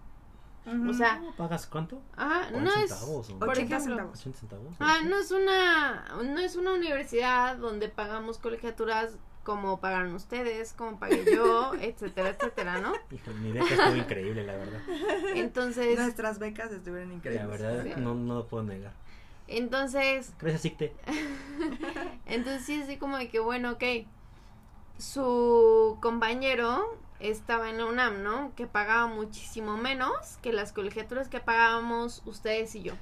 o sea, ¿Pagas cuánto? ah, ¿Por no es, centavos o- por 80 ejemplo, centavos. 80 centavos. Ah, no es una no es una universidad donde pagamos colegiaturas como pagan ustedes, como pagué yo, etcétera, etcétera, ¿no? Híjole, mi beca estuvo increíble, la verdad. Entonces, Nuestras becas estuvieron La increíbles. verdad, Sí. no, no lo puedo negar. entonces, Gracias, Icte. entonces sí, así como de que bueno, ok, su compañero estaba en la UNAM, ¿no? Que pagaba muchísimo menos que las colegiaturas que pagábamos ustedes y yo.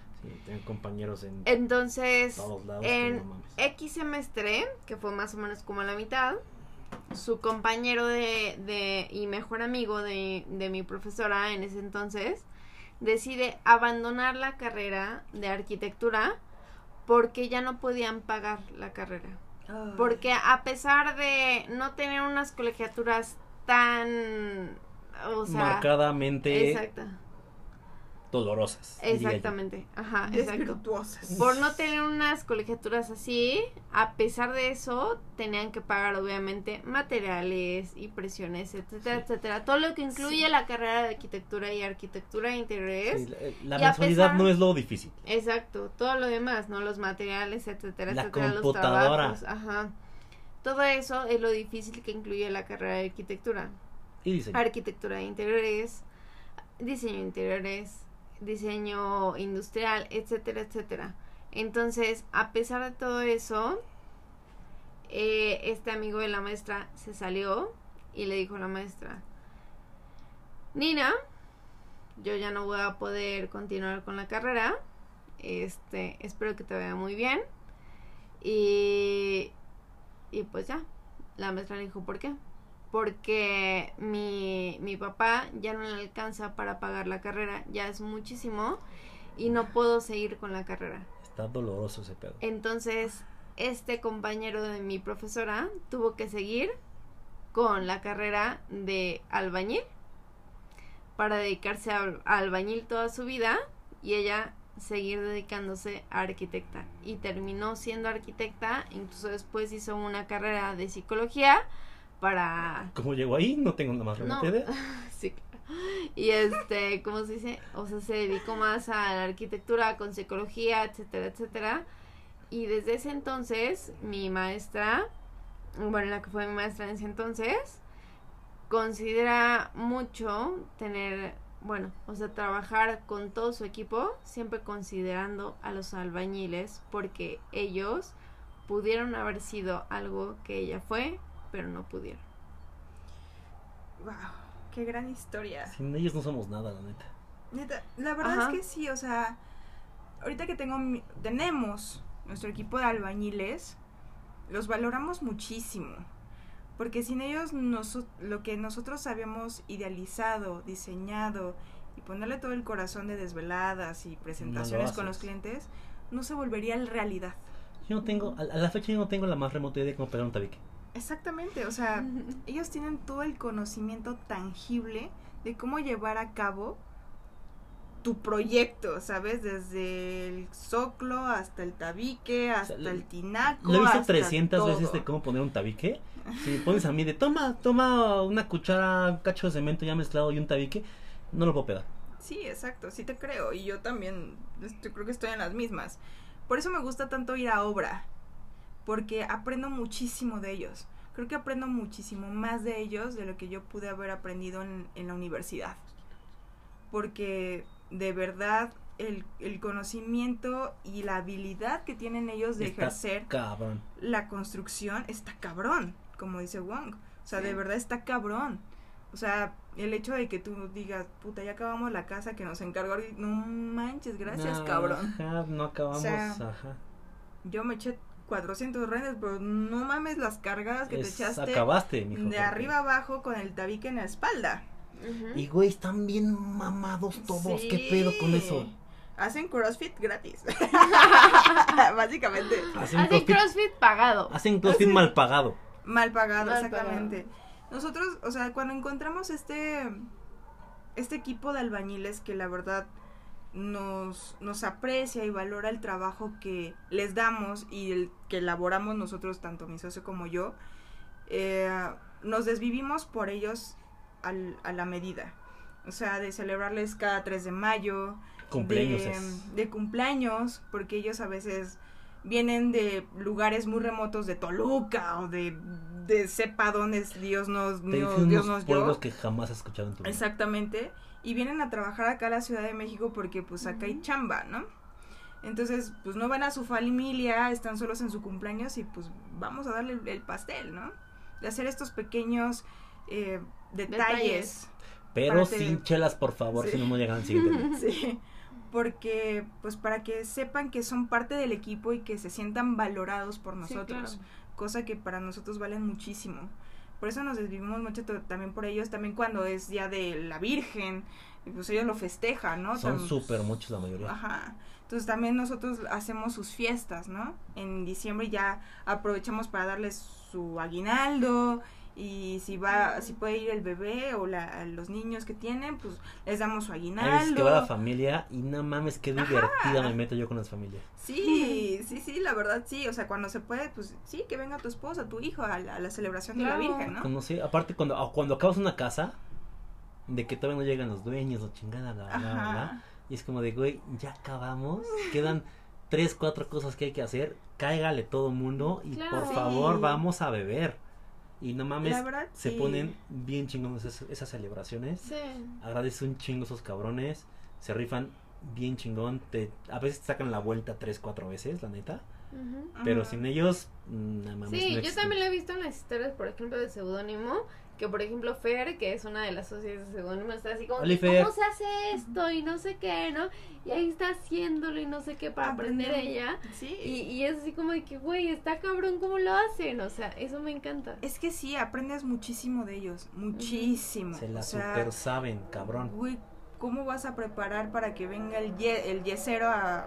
Tengo compañeros en Entonces, todos lados. que en no. X semestre, que fue más o menos como a la mitad, su compañero de, de y mejor amigo de, de mi profesora en ese entonces decide abandonar la carrera de arquitectura porque ya no podían pagar la carrera. Porque a pesar de no tener unas colegiaturas tan... O sea, Marcadamente exacta, dolorosas. exactamente, ajá, exacto. Desvirtuosas. por no tener unas colegiaturas así, a pesar de eso, tenían que pagar obviamente materiales y presiones, etcétera, Sí. etcétera. Todo lo que incluye Sí. la carrera de arquitectura y arquitectura de interiores. Sí, la Y a mensualidad pesar- no es lo difícil. Exacto, todo lo demás, ¿no? Los materiales, etcétera, La etcétera, los computadora. trabajos, ajá. Todo eso es lo difícil que incluye la carrera de arquitectura. Y diseño. Arquitectura de interiores, diseño de interiores, diseño industrial, etcétera, etcétera. Entonces, a pesar de todo eso, eh, este amigo de la maestra se salió y le dijo a la maestra, Nina, yo ya no voy a poder continuar con la carrera, este, espero que te vaya muy bien. Y, y pues ya, la maestra le dijo, ¿por qué? Porque mi, mi papá ya no le alcanza para pagar la carrera, ya es muchísimo y no puedo seguir con la carrera. Está doloroso ese pedo. Entonces, este compañero de mi profesora tuvo que seguir con la carrera de albañil para dedicarse a, a albañil toda su vida y ella seguir dedicándose a arquitecta y terminó siendo arquitecta incluso después hizo una carrera de psicología para ¿Cómo llegó ahí? No tengo nada más no, idea. sí. Y este, ¿cómo se dice? O sea, se dedicó más a la arquitectura con psicología, etcétera, etcétera. Y desde ese entonces, mi maestra, bueno, la que fue mi maestra en ese entonces, considera mucho tener, bueno, o sea, trabajar con todo su equipo, siempre considerando a los albañiles, porque ellos pudieron haber sido algo que ella fue, pero no pudieron. Wow, qué gran historia. Sin ellos no somos nada, la neta. Neta, la verdad Ajá. es que sí, o sea, ahorita que tengo mi- tenemos nuestro equipo de albañiles, los valoramos muchísimo. Porque sin ellos noso- lo que nosotros habíamos idealizado, diseñado y ponerle todo el corazón de desveladas y presentaciones con los clientes, no se volvería realidad. Yo no tengo, a, a la fecha yo no tengo la más remota idea de cómo pegar un tabique. Exactamente, o sea, ellos tienen todo el conocimiento tangible de cómo llevar a cabo tu proyecto, ¿sabes? Desde el soclo hasta el tabique, hasta el tinaco. Lo he visto hasta 300 veces de cómo poner un tabique. Si pones a mí de toma, toma una cuchara, un cacho de cemento ya mezclado y un tabique, no lo puedo pegar. Sí, exacto, sí te creo. Y yo también estoy- creo que estoy en las mismas. Por eso me gusta tanto ir a obra. Porque aprendo muchísimo de ellos. creo que aprendo muchísimo más de ellos de lo que yo pude haber aprendido en, en la universidad. Porque de verdad el, el conocimiento y la habilidad que tienen ellos de Está ejercer Cabrón. la construcción está cabrón, como dice Wong. O sea, Sí. de verdad está cabrón. O sea, el hecho de que tú digas, puta, ya acabamos la casa que nos encargó, no manches, gracias, No, cabrón. ajá, no acabamos. O sea, ajá. Yo me eché 400 renes, pero no mames las cargadas que Es- te echaste acabaste, mijo. de porque- arriba abajo con el tabique en la espalda. Y güey, están bien mamados todos. ¿Qué pedo con eso? Hacen CrossFit gratis. Básicamente. Hacen Hacen crossfit, CrossFit pagado. hacen crossfit mal pagado. Mal pagado, Mal exactamente. Nosotros, o sea, cuando encontramos este este equipo de albañiles que la verdad nos, nos aprecia y valora el trabajo que les damos y el que elaboramos nosotros, tanto mi socio como yo, eh, nos desvivimos por ellos al- a la medida. O sea, de celebrarles cada 3 de mayo, Cumpleaños de, cumpleaños, porque ellos a veces vienen de lugares muy remotos de Toluca o de, de sepa dónde Dios nos, Dios, Dios nos dio. pueblos que jamás en tu vida. Exactamente. Y vienen a trabajar acá a la Ciudad de México porque pues acá hay chamba, ¿no? Entonces, pues no van a su familia, están solos en su cumpleaños y pues vamos a darle el, el pastel, ¿no? De hacer estos pequeños eh, detalles. Detalles. Pero te- sin chelas, por favor, Sí. si no, no llegan siguiente. Sí, porque pues para que sepan que son parte del equipo y que se sientan valorados por Sí, nosotros, claro. cosa que para nosotros valen muchísimo. Por eso nos desvivimos mucho también por ellos, también cuando es día de la Virgen, pues ellos lo festejan, ¿no? Son súper muchos la mayoría. Ajá. Entonces también nosotros hacemos sus fiestas, ¿no? En diciembre ya aprovechamos para darles su aguinaldo y si va, si puede ir el bebé o la, los niños que tienen, pues les damos su aguinaldo. que va la familia y no mames, qué divertida me meto yo con las familias. Sí, sí, sí, la verdad sí, o sea, cuando se puede, pues sí, que venga tu esposa, tu hijo a la, a la celebración de la. Virgen, ¿no? Conocí, aparte, cuando, ah, cuando acabas una casa, de que todavía no llegan los dueños o chingada, bla, Ajá. y es como de, güey, ya acabamos, quedan tres, cuatro cosas que hay que hacer, cáigale todo mundo y Claro. por Sí. favor vamos a beber. Y no mames, verdad, se sí. ponen bien chingones esas, esas celebraciones. Sí. Agradece un chingo esos cabrones, se rifan bien chingón, te, a veces te sacan la vuelta tres, cuatro veces, la neta. Pero sin ellos, mm, no mames. Sí, no yo también lo he visto en las historias, por ejemplo, de Seudónimo, que por ejemplo Fer, que es una de las socias de Seudónimo, está así como, Oli. ¿cómo se hace esto? Y no sé qué, ¿no? Y ahí está haciéndolo y no sé qué para aprender ella. Sí. Y, y es así como de que, güey, está cabrón cómo lo hacen, o sea, eso me encanta. Es que sí, aprendes muchísimo de ellos, muchísimo. Se la o sea, super saben, cabrón. Güey, ¿cómo vas a preparar para que venga el, ye- el yesero a,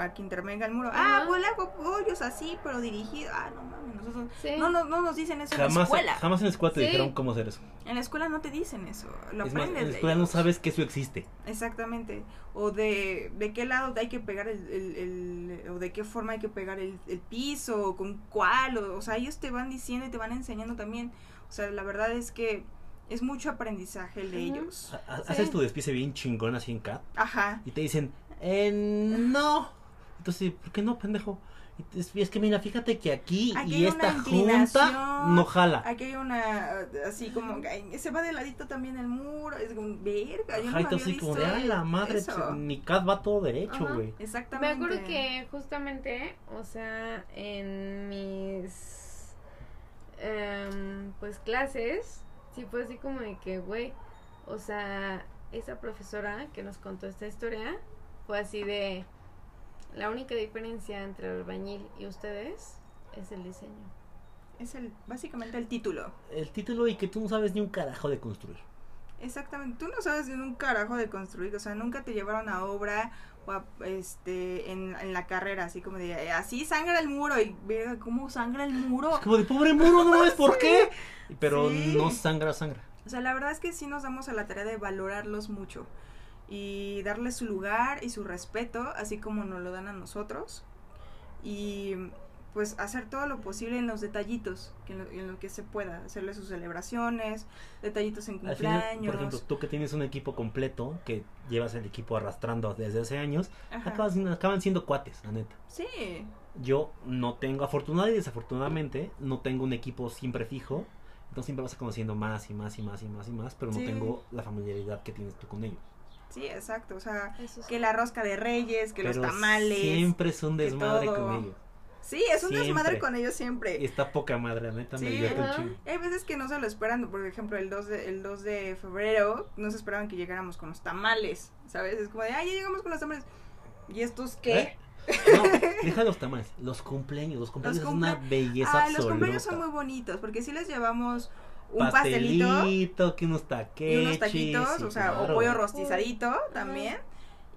a que intervenga el muro? Ah, pues le hago pollos así, pero dirigido. Ah, no mames, nosotros... Sí. No, no, no nos dicen eso en la escuela. jamás en la escuela te Sí. dijeron cómo hacer eso. En la escuela no te dicen eso, lo es más, aprendes en la de escuela no sabes que eso existe. Exactamente. O de, de qué lado hay que pegar el, el- el- o de qué forma hay que pegar el, el piso, o con cuál, o, o sea, ellos te van diciendo y te van enseñando también. O sea, la verdad es que es mucho aprendizaje el de ellos. Sí. Haces tu despiece bien chingón así en CAT Ajá. y te dicen, eh, no. Entonces, ¿por qué no, pendejo? Y es, es que mira, fíjate que aquí, Aquí y esta junta no jala. Aquí hay una, así como, se va de ladito también el muro, es como, verga, yo no Ajá, me tú había así como de, visto ah, la madre, eso". mi CAT va todo derecho, güey. Me Exactamente. acuerdo que justamente, o sea, en mis em, pues clases, sí fue así como de que, güey, o sea, esa profesora que nos contó esta historia fue así de la única diferencia entre el albañil y ustedes es el diseño. Es el, básicamente el título. El título y que tú no sabes ni un carajo de construir. Exactamente, tú no sabes de un carajo de construir, o sea, nunca te llevaron a obra este, en, en la carrera, así como de, "Eh, así sangra el muro, y verga, ¿cómo sangra el muro? Es como de pobre muro, no sabes por qué. Pero Sí. no sangra, sangra. O sea, la verdad es que sí nos damos a la tarea de valorarlos mucho y darles su lugar y su respeto, así como nos lo dan a nosotros. Y pues hacer todo lo posible en los detallitos, que en, lo, en lo que se pueda, hacerle sus celebraciones, detallitos en Al final, cumpleaños. por ejemplo, tú que tienes un equipo completo, que llevas el equipo arrastrando desde hace años, acabas- acaban siendo cuates, la neta. Sí, yo no tengo, afortunadamente y desafortunadamente, no tengo un equipo siempre fijo. Entonces siempre vas conociendo más y más y más y más y más, pero no Sí. tengo la familiaridad que tienes tú con ellos. Sí, exacto. O sea, que la rosca de reyes, que pero los tamales. Siempre es un desmadre con ellos. Sí, es un desmadre Siempre. con ellos siempre. Y está poca madre, neta, me Sí. Hay veces que no se lo esperan, por ejemplo, el 2 de, el 2 de febrero, no se esperaban que llegáramos con los tamales, ¿sabes? Es como de, ay, ya llegamos con los tamales. ¿Y estos qué? ¿Eh? No, deja los tamales, los cumpleaños, los cumpleaños es una belleza Ah, absoluta. los cumpleaños son muy bonitos, porque si les llevamos un pastelito, pastelito, que unos taqueches. y unos taquitos, sí, o sea, claro. o pollo rostizadito también,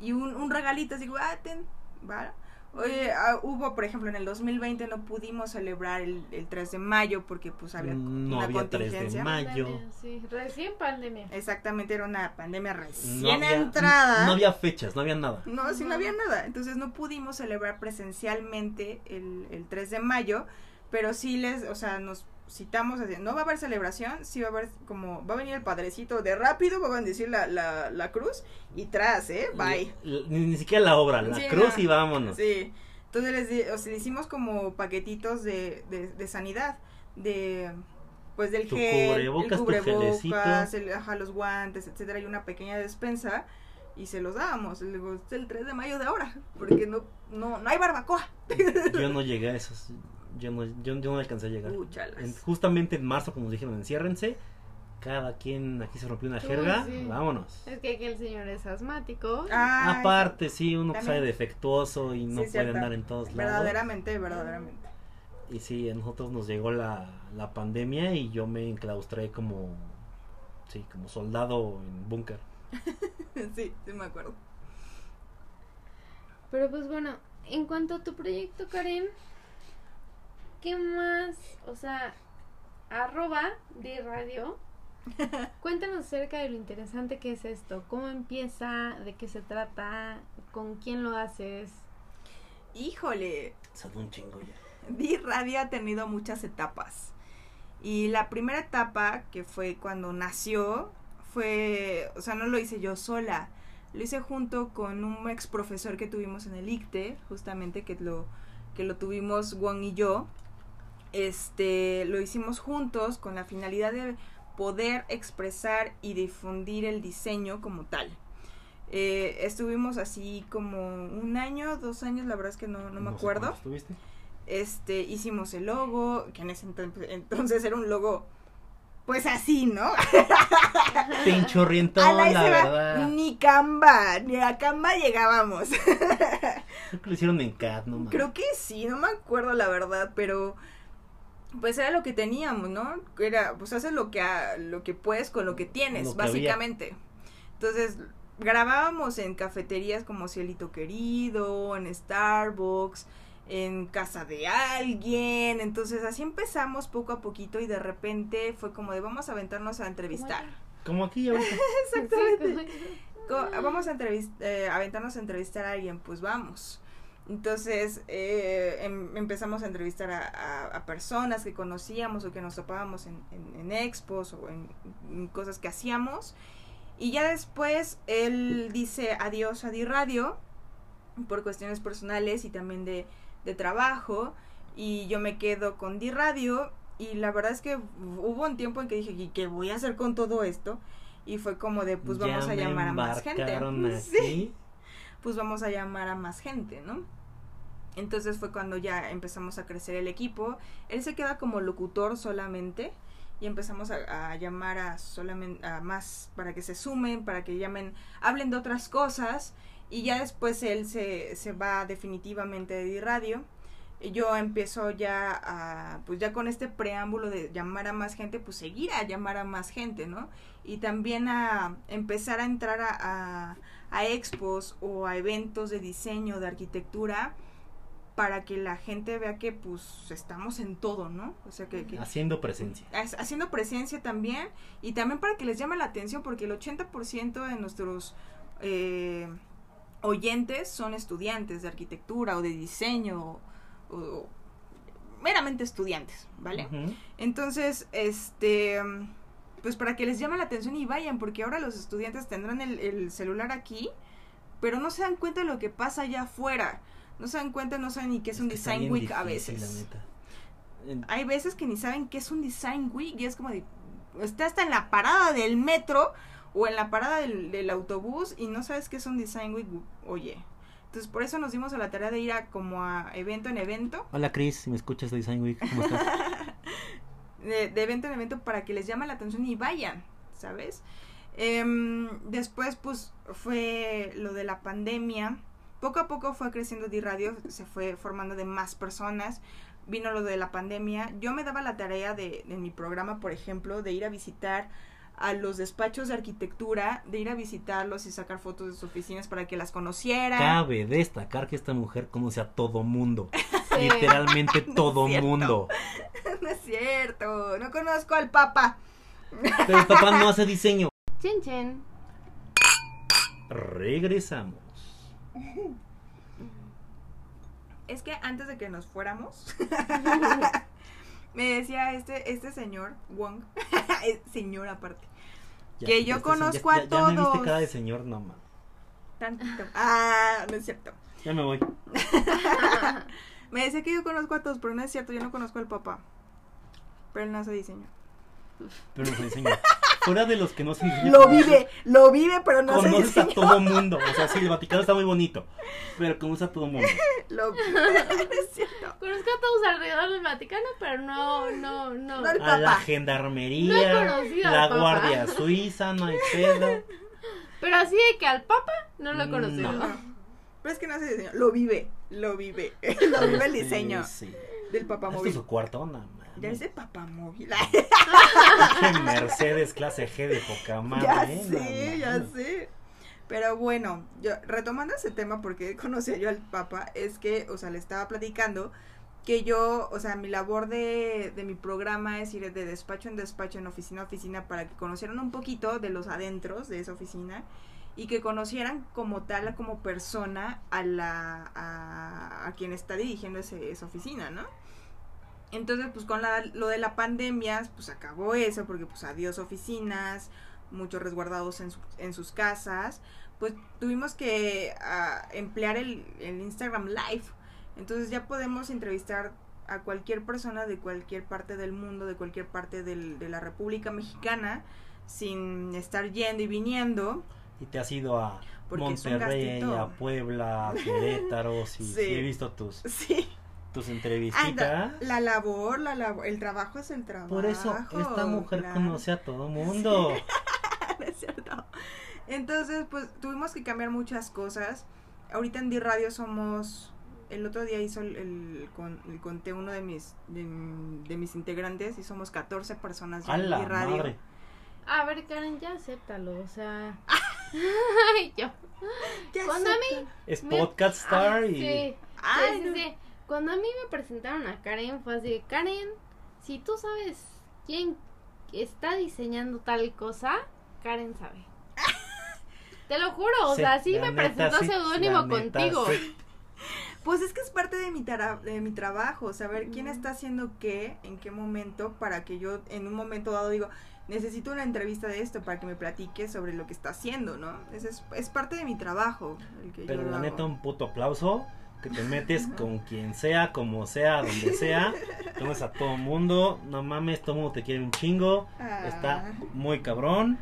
y un, un regalito, así, ah, ten, ¿va? Oye, ah, hubo, por ejemplo, en el 2020 no pudimos celebrar el, el 3 de mayo porque pues había No una había 3 de contingencia. mayo. Pandemia, sí, recién pandemia. Exactamente, era una pandemia recién No había, entrada. no había fechas, no había nada. No, sí, no había nada. Entonces no pudimos celebrar presencialmente el, el 3 de mayo, pero sí les, o sea, nos citamos, así, no va a haber celebración, sí va a haber como, va a venir el padrecito de rápido, va a bendecir la, la, la cruz y tras, ¿eh? Bye. Ni, ni- siquiera la obra, la Sí, cruz no. y vámonos. Sí. Entonces les di- o sea, hicimos como paquetitos de, de, de sanidad, de pues del Tu gel, cubrebocas, el cubrebocas, el, ajá, los guantes, etcétera, y una pequeña despensa y se los dábamos. Le digo, "Es el 3 de mayo de ahora, porque no no no hay barbacoa. Yo no llegué a esos. Yo no, yo, yo no alcancé a llegar. En- justamente en marzo, como dijeron, enciérrense. Cada quien aquí se rompió una Uy, jerga. sí. Vámonos. Es que aquí el señor es asmático. Ay, Aparte, sí, uno que También. sale defectuoso y no Sí, puede cierto. andar en todos lados. verdaderamente, verdaderamente. Y sí, a nosotros nos llegó la, la pandemia y yo me enclaustré como. Sí, como soldado en búnker. sí, sí me acuerdo. Pero pues bueno, en cuanto a tu proyecto, Karen, ¿qué más? O sea, arroba de radio. Cuéntanos acerca de lo interesante que es esto. ¿Cómo empieza? ¿De qué se trata? ¿Con quién lo haces? Híjole, Son un chingo ya. Di Radio ha tenido muchas etapas. Y la primera etapa, que fue cuando nació, fue, o sea, no lo hice yo sola. Lo hice junto con un ex profesor que tuvimos en el ICTE, justamente que lo, que lo tuvimos Juan y yo. Este, lo hicimos juntos con la finalidad de poder expresar y difundir el diseño como tal. Eh, estuvimos así como un año, dos años, la verdad es que no, no me acuerdo estuviste. este, hicimos el logo, que en ese entonces era un logo, pues así, ¿no? Pinchorrientón, A la la verdad. Ni Canva, ni a Canva llegábamos. Creo que lo hicieron en CAD, no. Creo que sí, no me acuerdo la verdad, pero pues era lo que teníamos, ¿no? Era, pues haces lo que, ha- lo que puedes con lo que tienes, Lo que había. básicamente. Entonces, grabábamos en cafeterías como Cielito Querido, en Starbucks, en casa de alguien. Entonces, así empezamos poco a poquito y de repente fue como de vamos a aventarnos a entrevistar. Como aquí ahorita. Exactamente. Vamos a entrevist- eh, aventarnos a entrevistar a alguien, pues vamos. Entonces eh, em- empezamos a entrevistar a, a- a personas que conocíamos o que nos topábamos en, en- en expos o en, en cosas que hacíamos. Y ya después él dice adiós a Di Radio por cuestiones personales y también de, de trabajo. Y yo me quedo con Di Radio. Y la verdad es que hubo un tiempo en que dije, ¿y qué voy a hacer con todo esto? Y fue como de, pues vamos Ya a llamar a más gente. Sí. Pues vamos a llamar a más gente, ¿no? Entonces fue cuando ya empezamos a crecer el equipo. Él se queda como locutor solamente y empezamos a, llamar a solamente a más para que se sumen, para que llamen, hablen de otras cosas y ya después él se, se va definitivamente de Di radio. Yo empiezo ya a, pues ya con este preámbulo de llamar a más gente, pues seguir a llamar a más gente, ¿no? Y también a empezar a entrar a, a expos o a eventos de diseño, de arquitectura, para que la gente vea que pues estamos en todo, ¿no? O sea, que, que Haciendo presencia. ha- haciendo presencia también y también para que les llame la atención porque el 80% de nuestros eh, oyentes son estudiantes de arquitectura o de diseño o, o meramente estudiantes, ¿vale? Entonces, este, pues para que les llame la atención y vayan, porque ahora los estudiantes tendrán el, el celular aquí, pero no se dan cuenta de lo que pasa allá afuera. no se dan cuenta, no saben ni qué es, un design week a veces. En- Hay veces que ni saben qué es un design week y es como de, está hasta en la parada del metro o en la parada del, del autobús y no sabes qué es un design week, oye. Entonces por eso nos dimos a la tarea de ir a como a evento en evento, Hola Chris, si me escuchas de Design Week, ¿cómo estás? de, de evento en evento para que les llame la atención y vayan, ¿sabes? Em, después pues fue lo de la pandemia. Poco a poco fue creciendo D-Radio, se fue formando de más personas. Vino lo de la pandemia. Yo me daba la tarea de, de mi programa, por ejemplo, de ir a visitar a los despachos de arquitectura, de ir a visitarlos y sacar fotos de sus oficinas para que las conocieran. Cabe destacar que esta mujer conoce a todo mundo. Literalmente No todo mundo. no es cierto, no conozco al Papa. Pero el papá no hace diseño. Chen chen. Regresamos. Es que antes de que nos fuéramos, me decía este, este señor, Wong, señor aparte, Ya, Que yo conozco ya- a ya- Ya me viste todos. cara de señor, no ma. tantito. Ah, no es cierto. Ya me voy. Me decía que yo conozco a todos, pero no es cierto, yo no conozco al papá. Pero él no hace diseño. Pero no se diseño. Fuera de los que no se diseñan. Lo vive, lo vive, pero no hace Conoces a todo mundo. O sea, sí, el Vaticano está muy bonito. Pero conoces a todo mundo. Lo- no es cierto. Conozco a todos alrededor del Vaticano, pero no, no, no. No el A la gendarmería. No he conocido al la papá. guardia suiza, no hay pedo. Pero así de que al Papa no lo he No. conocido. No. Pero es que no hace diseño, lo vive, lo vive. lo vive el diseño Sí, sí. del papá ¿Esto es su cuarto? No, Ya mames. es de papá móvil. Pinche Mercedes clase G de poca madre. ya ¿eh? sé, No, ya sé. Pero bueno, yo retomando ese tema porque conocí yo al Papa, es que, o sea, le estaba platicando que yo, o sea, mi labor de, de mi programa es ir de despacho en despacho, en oficina a oficina, para que conocieran un poquito de los adentros de esa oficina y que conocieran como tal, como persona, a, la, a, quien está dirigiendo ese, esa oficina, ¿no? Entonces, pues con la, lo de la pandemia, pues acabó eso, porque pues adiós oficinas, muchos resguardados en, su- en sus casas, pues tuvimos que ah, emplear el, Instagram Live. Entonces ya podemos entrevistar a cualquier persona de cualquier parte del mundo, de cualquier parte de la República Mexicana, sin estar yendo y viniendo. Y te has ido a Porque Monterrey, a Puebla, a Querétaro. Sí, Sí. sí, he visto tus, Sí. tus Anda, entrevistitas. la labor, la labor, el trabajo es el trabajo. Por eso, esta mujer claro. conoce a todo mundo. No es cierto. Entonces, pues tuvimos que cambiar muchas cosas. Ahorita en D-Radio somos. El otro día hizo el, el, con, el conté uno de mis de, de mis integrantes y somos 14 personas ya en la D-Radio. madre. A ver, Karen, ya acéptalo, o sea. Ay, yo. Cuando a mí. Es me- Podcast Star Ah, y. Sí, Ay, sí, sí, no. sí. Cuando a mí me presentaron a Karen, fue así: de, Karen, si tú sabes quién está diseñando tal cosa, Karen sabe. Te lo juro, o Sí, sea, sí me neta, presentó sí, seudónimo neta, contigo. sí. Pues es que es parte de mi, de mi trabajo, saber quién está haciendo qué, en qué momento, para que yo en un momento dado digo, necesito una entrevista de esto para que me platique sobre lo que está haciendo, ¿no? Es, es parte de mi trabajo. El que Pero yo la hago. neta, un puto aplauso. Que te metes con quien sea, como sea, donde sea. Conoces a todo mundo. No mames, todo mundo te quiere un chingo. Ah. Está muy cabrón.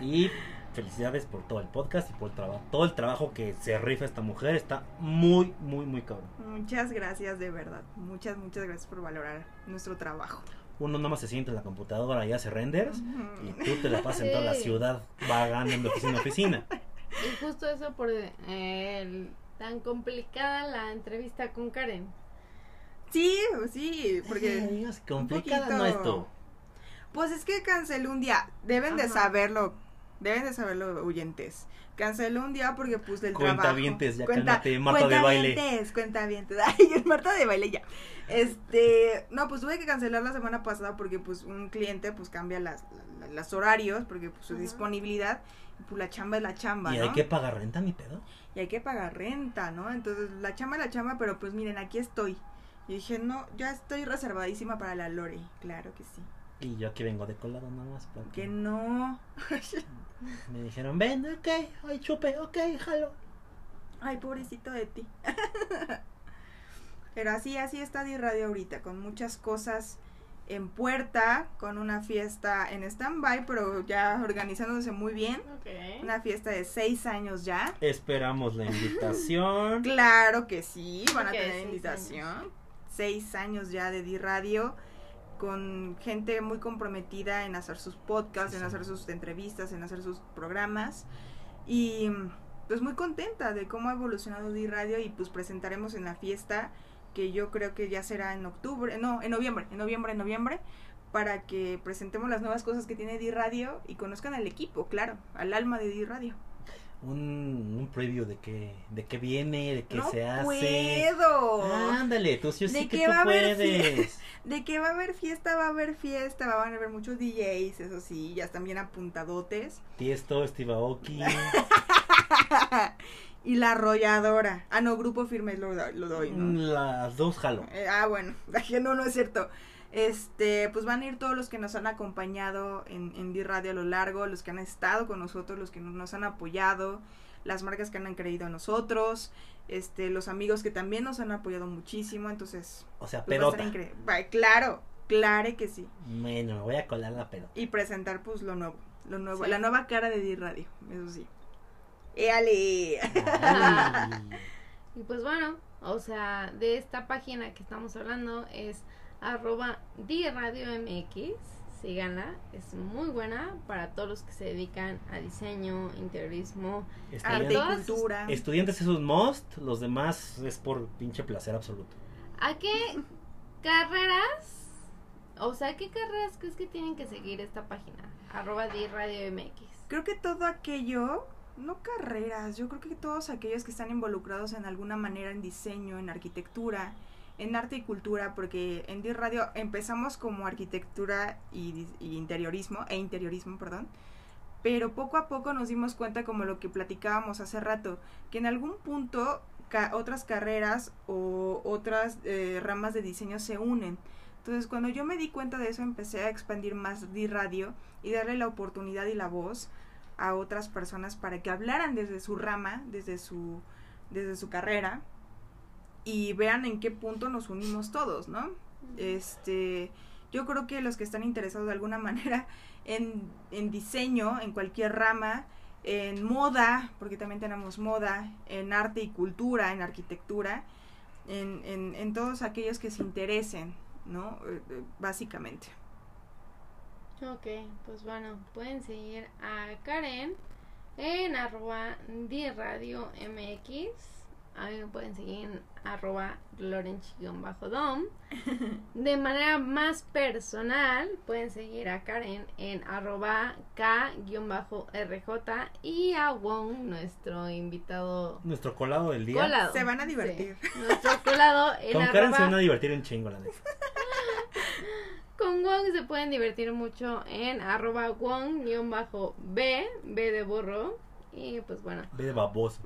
Y felicidades por todo el podcast y por el trabajo. Todo el trabajo que se rifa esta mujer está muy, muy, muy cabrón. Muchas gracias, de verdad. Muchas, muchas gracias por valorar nuestro trabajo. Uno nada más se siente en la computadora y hace renders. Y tú te la pasas en toda la Sí. ciudad vagando de oficina a oficina. Y justo eso por eh, el- tan complicada la entrevista con Karen. Sí, sí, porque... Digas, complicada no es todo. Pues es que canceló un día. Deben de saberlo. Deben de saberlo, oyentes. Canceló un día porque pues del trabajo. Cuentavientes, ya cálmate, Marta de baile. Cuentavientes, cuentavientes. Ay, es Marta de baile ya. Este, no, pues tuve que cancelar la semana pasada porque pues un cliente pues cambia las, la- la- las horarios porque pues su Ajá. disponibilidad y pues la chamba es la chamba, Y ¿no? hay que pagar renta, ni pedo. y hay que pagar renta, ¿no? Entonces, la chamba es la chamba, pero pues miren, aquí estoy. Y dije, no, ya estoy reservadísima para la Lore. Claro que sí. Y yo aquí vengo de colado nada más. Que no. me dijeron, ven, ok, ay, chupe, ok, jalo. Ay, pobrecito de ti. Pero así, así está Di Radio ahorita, con muchas cosas en puerta, con una fiesta en stand-by, pero ya organizándose muy bien. Ok. Una fiesta de seis años ya. Esperamos la invitación. Claro que sí, van a tener seis invitación. Seis años ya de Di Radio, con gente muy comprometida en hacer sus podcasts, Sí, en sí. hacer sus entrevistas, en hacer sus programas. Y pues muy contenta de cómo ha evolucionado Di Radio y pues presentaremos en la fiesta que yo creo que ya será en octubre, no, en noviembre, en noviembre, en noviembre, para que presentemos las nuevas cosas que tiene Di Radio y conozcan al equipo, claro, al alma de Di Radio. Un, un preview de qué, de qué viene, de qué no se hace. puedo. Ándale, tú sí, yo ¿De sé que tú va a haber puedes. De que va a haber fiesta, va a haber fiesta, van a haber muchos DJs, eso sí, ya están bien apuntadotes. Tiesto, Steve Aoki. y la arrolladora. Ah, no, grupo firme lo, do- lo doy, ¿no? Las dos jalo. Eh, ah, bueno, no, no es cierto. Este, pues van a ir todos los que nos han acompañado en, en D-Radio a lo largo, los que han estado con nosotros, los que no- nos han apoyado, las marcas que han creído en nosotros, este, los amigos que también nos han apoyado muchísimo, entonces, O sea, pues va a estar pelota. Va, Claro, claro que sí. Bueno, me voy a colar la pelota. y presentar pues lo nuevo, lo nuevo, Sí. la nueva cara de D-Radio, eso sí. ¡Éale! Y pues bueno, o sea, de esta página que estamos hablando es arroba Radio MX. Síganla, es muy buena para todos los que se dedican a diseño, interiorismo. Arte y cultura. estudiantes es un must, los demás es por pinche placer absoluto. ¿A qué carreras? O sea, ¿qué carreras crees que tienen que seguir esta página? Arroba Radio MX. Creo que todo aquello, no carreras, yo creo que todos aquellos que están involucrados en alguna manera en diseño, en arquitectura, en arte y cultura, porque en D-Radio empezamos como arquitectura y, y interiorismo, e interiorismo, perdón, pero poco a poco nos dimos cuenta como lo que platicábamos hace rato, que en algún punto ca- otras carreras o otras eh, ramas de diseño se unen. Entonces cuando yo me di cuenta de eso empecé a expandir más D-Radio y darle la oportunidad y la voz a otras personas para que hablaran desde su rama, desde su, desde su carrera y vean en qué punto nos unimos todos, ¿no? Este, yo creo que los que están interesados de alguna manera en, en diseño, en cualquier rama, en moda, porque también tenemos moda, en arte y cultura, en arquitectura, en, en, en todos aquellos que se interesen, ¿no? Eh, eh, básicamente. Ok, pues bueno, pueden seguir a Karen en arroba Radio MX. A mí me pueden seguir en arroba lorenchi-dom. De manera más personal, pueden seguir a Karen en arroba K-RJ y a Wong, nuestro invitado Nuestro colado del día. colado. Se van a divertir. Sí, nuestro colado en Con Karen se van a divertir un chingo, la neta. Con Wong se pueden divertir mucho en arroba Wong-B, B de burro. Y pues bueno, Ve de baboso.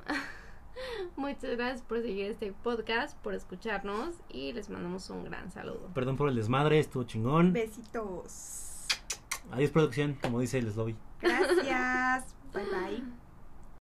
muchas gracias por seguir este podcast, por escucharnos y les mandamos un gran saludo. Perdón por el desmadre, estuvo chingón. Besitos. Adiós, producción, como dice el Slobby. Gracias. bye bye.